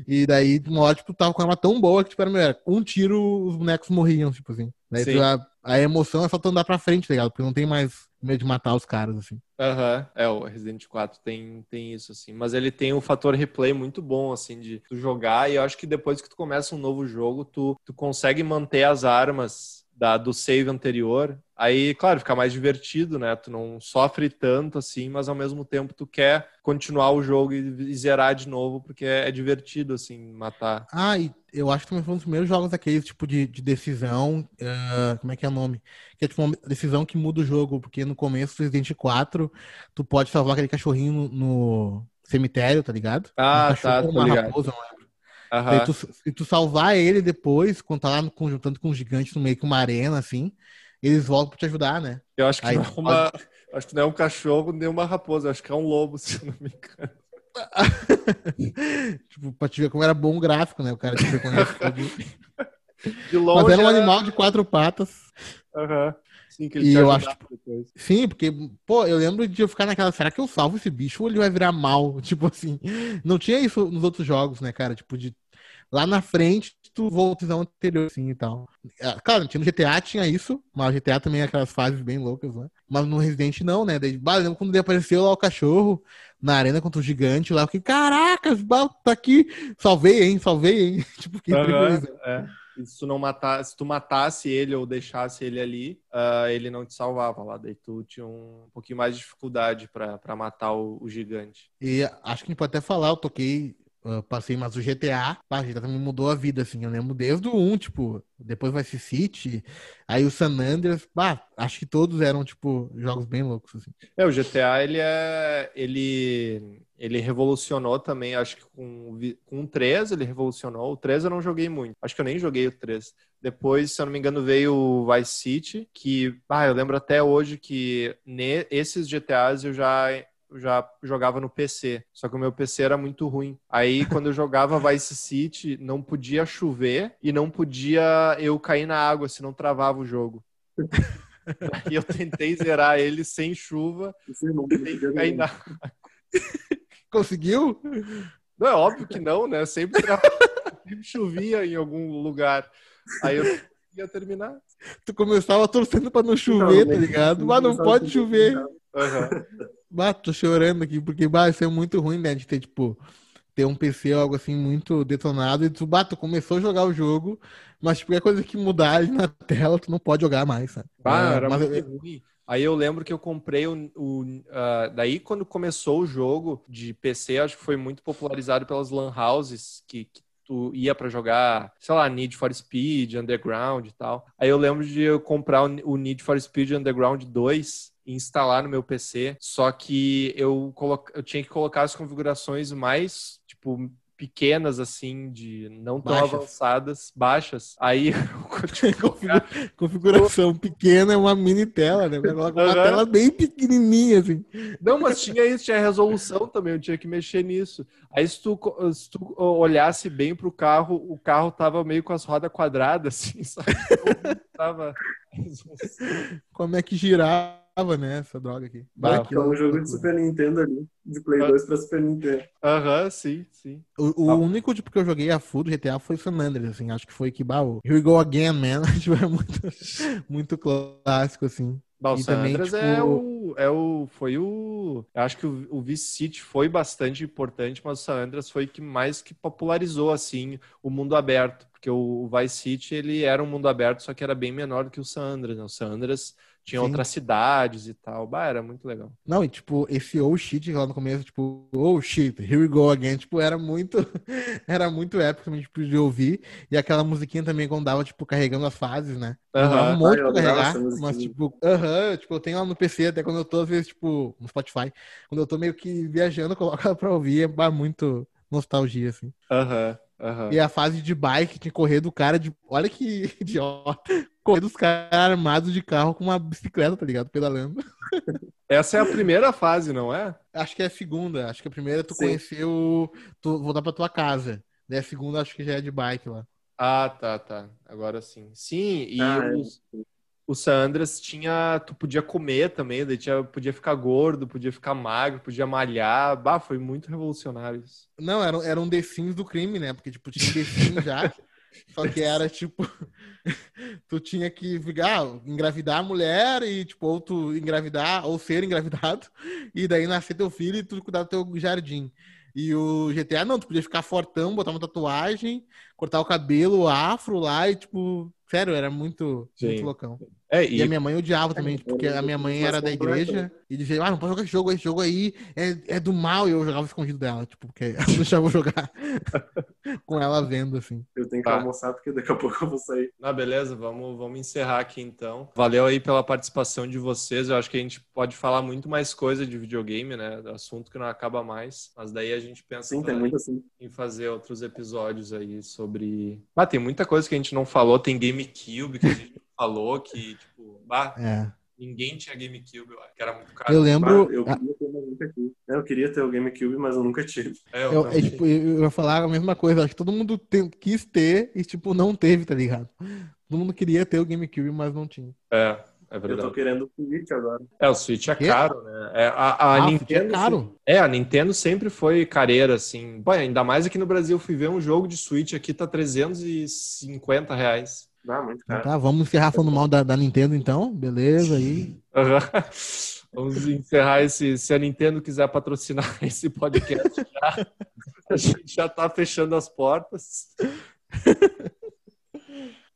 E daí, uma hora, tipo, tava com uma arma tão boa que, tipo, era, melhor. um tiro, os bonecos morriam, tipo assim. Daí tu, a, a emoção é só tu andar pra frente, tá ligado? Porque não tem mais medo de matar os caras, assim. Aham, é, o Resident 4 tem, tem isso, assim. Mas ele tem um fator replay muito bom, assim, de tu jogar. E eu acho que depois que tu começa um novo jogo, tu, tu consegue manter as armas da, do save anterior. Aí, claro, fica mais divertido, né? Tu não sofre tanto, assim, mas ao mesmo tempo tu quer continuar o jogo e, zerar de novo, porque é, é divertido, assim, matar. Ah, e eu acho que também foi um dos primeiros jogos aqueles, tipo, de, de decisão. ah, como é que é o nome? Que é tipo uma decisão que muda o jogo, porque no começo do Resident 4, tu pode salvar aquele cachorrinho no, no cemitério, tá ligado? Ah, um tá, tô ligado. raposa, não lembro. Aham. Daí tu- se tu salvar ele depois, quando tá lá no, conjuntando com um gigante no meio que uma arena, assim, eles voltam pra te ajudar, né? Eu acho que Aí não é uma. Acho que não é um cachorro nem uma raposa, eu acho que é um lobo, se eu não me engano. tipo, pra te ver como era bom o gráfico, né? O cara te reconhece. todo. De longe. Mas era um era- animal de quatro patas. Aham. Sim, que ele E eu acho, depois. Sim, porque, pô, eu lembro de eu ficar naquela, será que eu salvo esse bicho ou ele vai virar mal? Tipo assim, não tinha isso nos outros jogos, né, cara? Tipo, de lá na frente, tu volta ao anterior, assim, e tal. Ah, Claro, tinha no GTA tinha isso, mas o GTA também é aquelas fases bem loucas, né? Mas no Resident não, né? Daí, bah, lembro quando apareceu lá o cachorro na arena contra o gigante lá, eu fiquei, caracas, bah, tá aqui, salvei, hein, salvei, hein? Tipo, fiquei Aham, feliz. é. Se tu não matar, se tu matasse ele ou deixasse ele ali, ah, ele não te salvava lá. Daí tu tinha um pouquinho mais de dificuldade pra matar o, o gigante. E acho que a gente pode até falar, eu toquei, ah, passei, mas o GTA, pá, GTA também mudou a vida, assim. Eu lembro desde o 1, tipo, depois Vice City, aí o San Andreas, pá, acho que todos eram, tipo, jogos bem loucos, assim. É, o GTA ele é ele ele revolucionou também, acho que com, com o 3 ele revolucionou. O 3 eu não joguei muito. Acho que eu nem joguei o 3. Depois, se eu não me engano, veio o Vice City, que, ah, eu lembro até hoje que ne, esses GTAs eu já eu já jogava no PC, só que o meu PC era muito ruim. Aí, quando eu jogava Vice City, não podia chover e não podia eu cair na água, senão travava o jogo. E eu tentei zerar ele sem chuva, não sem cair na Conseguiu? Não, é óbvio que não, né? Sempre, tra- sempre chovia em algum lugar. Aí eu ia terminar. Tu começava torcendo pra não chover, tá ligado? Mas não pode chover. Aham. Bah, tô chorando aqui, porque, bah, isso é muito ruim, né? De ter, tipo, ter um PC ou algo assim muito detonado e tu, bah, tu começou a jogar o jogo, mas, tipo, qualquer coisa que mudar ali na tela, tu não pode jogar mais, sabe? É, era mas muito eu- ruim. Aí eu lembro que eu comprei o. o, ah, daí, quando começou o jogo de PC, acho que foi muito popularizado pelas Lan Houses, que, que tu ia pra jogar, sei lá, Need for Speed, Underground e tal. Aí eu lembro de eu comprar o o Need for Speed Underground 2 e instalar no meu PC, só que eu, eu tinha que colocar as configurações mais, tipo, pequenas, assim, de não tão Baixas. avançadas, baixas. Aí eu tinha que colocar Configuração pequena é uma mini tela, né? Uma Aham. tela bem pequenininha, assim. Não, mas tinha isso, tinha resolução também, eu tinha que mexer nisso. Aí se tu, se tu olhasse bem pro carro, o carro tava meio com as rodas quadradas, assim, sabe? Tava... Como é que girava, né, essa droga aqui. Bah, É um jogo de Super Nintendo ali. De Play Ah. 2 pra Super Nintendo. Aham, sim, sim. O, o Ah. único tipo que eu joguei a full do GTA foi o San Andreas, assim. Acho que foi que, bah, o Here we go again, man. Tipo, é muito, muito clássico, assim. Bah, o E San também, Andreas tipo- é, o, é o. Foi o. Eu acho que o, o Vice City foi bastante importante, mas o San Andreas foi que mais que popularizou, assim, o mundo aberto. Porque o, o Vice City, ele era um mundo aberto, só que era bem menor do que o San Andreas, né? O San Andreas tinha Sim. outras cidades e tal. Bah, era muito legal. Não, e tipo, esse oh shit lá no começo, tipo, oh shit, here we go again, tipo, era muito, era muito épico também, tipo, de ouvir. E aquela musiquinha também quando dava, tipo, carregando as fases, né? Demorava Aham. um monte Ah, pra carregar, mas tipo, aham, tipo, eu tenho lá no PC, até quando eu tô, às vezes, tipo, no Spotify, quando eu tô meio que viajando, eu coloco ela pra ouvir, é bah, muito nostalgia, assim. Aham, aham. E a fase de bike, tinha que correr do cara de. Olha que idiota. Correr dos caras armados de carro com uma bicicleta, tá ligado? Pedalando. Essa é a primeira fase, não é? Acho que é a segunda. Acho que a primeira é tu Sim. conhecer o. Tu voltar pra tua casa. Daí a segunda acho que já é de bike lá. Ah, tá, tá. Agora sim. Sim, e Ah, é. O San Andreas tinha. Tu podia comer também, daí tinha, podia ficar gordo, podia ficar magro, podia malhar. Bah, foi muito revolucionário isso. Não, era, era um The Sims do crime, né? Porque, tipo, tinha The Sims já. Só que era tipo, tu tinha que ah, engravidar a mulher e, tipo, ou tu engravidar, ou ser engravidado, e daí nascer teu filho e tu cuidar do teu jardim. E o GTA, não, tu podia ficar fortão, botar uma tatuagem, cortar o cabelo, o afro lá e, tipo, sério, era muito, muito loucão. É, e... e... a minha mãe odiava também, porque a minha mãe era da igreja e dizia, ah, não pode jogar esse jogo, esse jogo aí é, é do mal, e eu jogava escondido dela, tipo, porque ela não deixava eu jogar com ela vendo, assim. Eu tenho que tá. almoçar, porque daqui a pouco eu vou sair. Ah, beleza, vamos, vamos encerrar aqui então. Valeu aí pela participação de vocês, eu acho que a gente pode falar muito mais coisa de videogame, né, assunto que não acaba mais, mas daí a gente pensa Sim, tem muito assim. em fazer outros episódios aí sobre... Ah, tem muita coisa que a gente não falou, tem GameCube que a gente falou que, tipo, bah, é. ninguém tinha GameCube, que era muito caro. Eu lembro. Bah, eu, queria ter, mas nunca tive. Eu queria ter o GameCube, mas eu nunca tive. É, eu, eu, é, tipo, eu ia falar a mesma coisa, acho que todo mundo tem, quis ter e, tipo, não teve, tá ligado? Todo mundo queria ter o GameCube, mas não tinha. É. É verdade. Eu tô querendo o Switch agora. É, o Switch é caro, né? É, a, a ah, Nintendo. É, caro. É, a Nintendo sempre foi careira, assim. Pô, ainda mais aqui no Brasil, fui ver um jogo de Switch aqui, tá 350 reais. Ah, muito caro. Tá, vamos encerrar falando mal da, da Nintendo então, beleza aí. vamos encerrar esse. Se a Nintendo quiser patrocinar esse podcast, já, a gente já tá fechando as portas.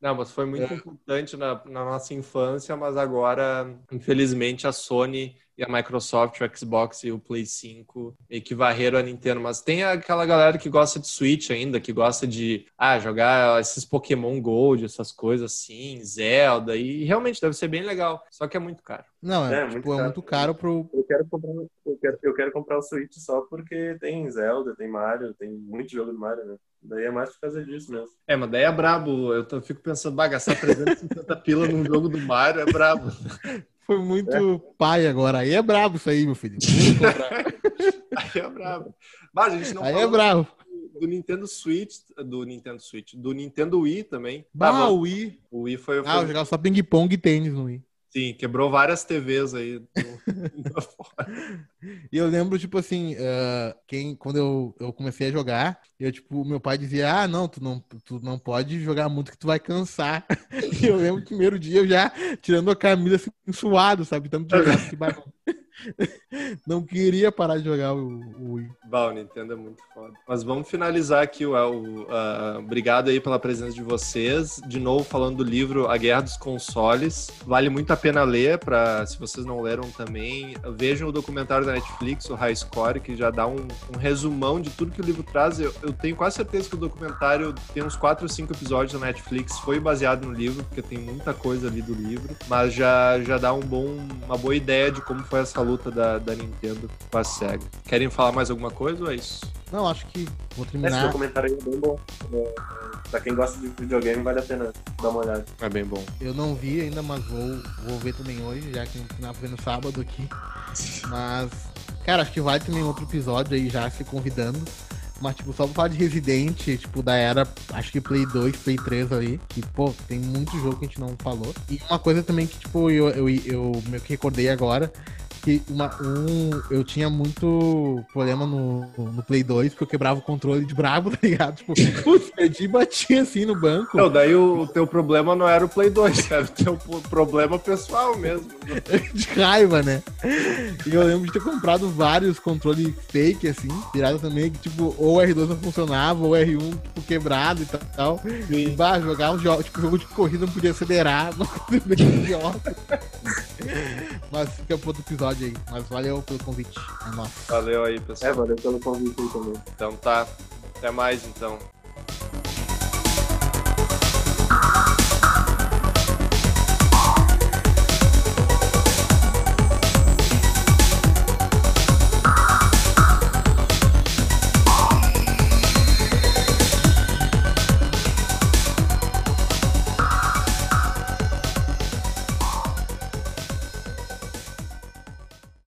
Não, mas foi muito é. importante na, na, nossa infância, mas agora, infelizmente, a Sony e a Microsoft, o Xbox e o Play 5 meio que varreram a Nintendo. Mas tem aquela galera que gosta de Switch ainda, que gosta de ah, jogar esses Pokémon Gold, essas coisas assim, Zelda, e realmente deve ser bem legal, só que é muito caro. Não, é, é, tipo, muito, é caro. muito caro pro. Eu quero, comprar, eu, quero, eu quero comprar o Switch só porque tem Zelda, tem Mario, tem muito jogo de Mario, né? Daí é mais por causa disso mesmo. É, mas daí é brabo. Eu tô, fico pensando, bagaçar 350 pila num jogo do Mario é brabo. Foi muito é. pai agora. Aí é brabo isso aí, meu filho. aí é brabo. Mas a gente não aí é brabo. Do Nintendo Switch, do Nintendo Switch, do Nintendo Wii também. Bah, o Wii. O Wii foi. Ah, eu jogava só ping-pong e tênis no Wii. Sim, quebrou várias TVs aí. e eu lembro, tipo assim, uh, quem, quando eu, eu comecei a jogar, eu, tipo, meu pai dizia, ah, não, tu não, tu não pode jogar muito que tu vai cansar. e eu lembro que primeiro dia eu já tirando a camisa assim, suado, sabe? Tanto jogar assim, não queria parar de jogar o, Wii. O Nintendo é muito foda. Mas vamos finalizar aqui. O, uh, obrigado aí pela presença de vocês. De novo, falando do livro A Guerra dos Consoles. Vale muito a pena ler, pra, se vocês não leram também. Vejam o documentário da Netflix, o High Score, que já dá um, um resumão de tudo que o livro traz. Eu, eu, tenho quase certeza que o documentário tem uns 4 ou 5 episódios na Netflix. Foi baseado no livro, porque tem muita coisa ali do livro. Mas já, já dá um bom, uma boa ideia de como foi essa luta da, da Nintendo com a SEGA. Querem falar mais alguma coisa ou é isso? Não, acho que vou terminar. Esse documentário aí é bem bom. É, pra quem gosta de videogame, vale a pena dar uma olhada. É bem bom. Eu não vi ainda, mas vou, vou ver também hoje, já que não tá vendo sábado aqui. Mas, cara, acho que vai também outro episódio aí já se convidando. Mas, tipo, só pra falar de Resident, tipo, da era, acho que Play 2, Play 3 ali, que, pô, tem muito jogo que a gente não falou. E uma coisa também que, tipo, eu, eu, eu meio que recordei agora, que uma, um, eu tinha muito problema no, no Play 2, porque eu quebrava o controle de brabo, tá ligado? Tipo, putz, perdi e bati assim no banco. Não, daí o, teu problema não era o Play 2, era o teu problema pessoal mesmo. de raiva, né? E eu lembro de ter comprado vários controles fake, assim, virado também, que tipo, ou o R2 não funcionava, ou o R1 tipo, quebrado e tal. Sim. E bah, jogar um jogo, tipo, jogo de corrida não podia acelerar, bem idiota. Mas fica pro outro episódio episódio aí. Mas valeu pelo convite. É nóis. Valeu aí, pessoal. É, valeu pelo convite aí também. Então tá. Até mais então.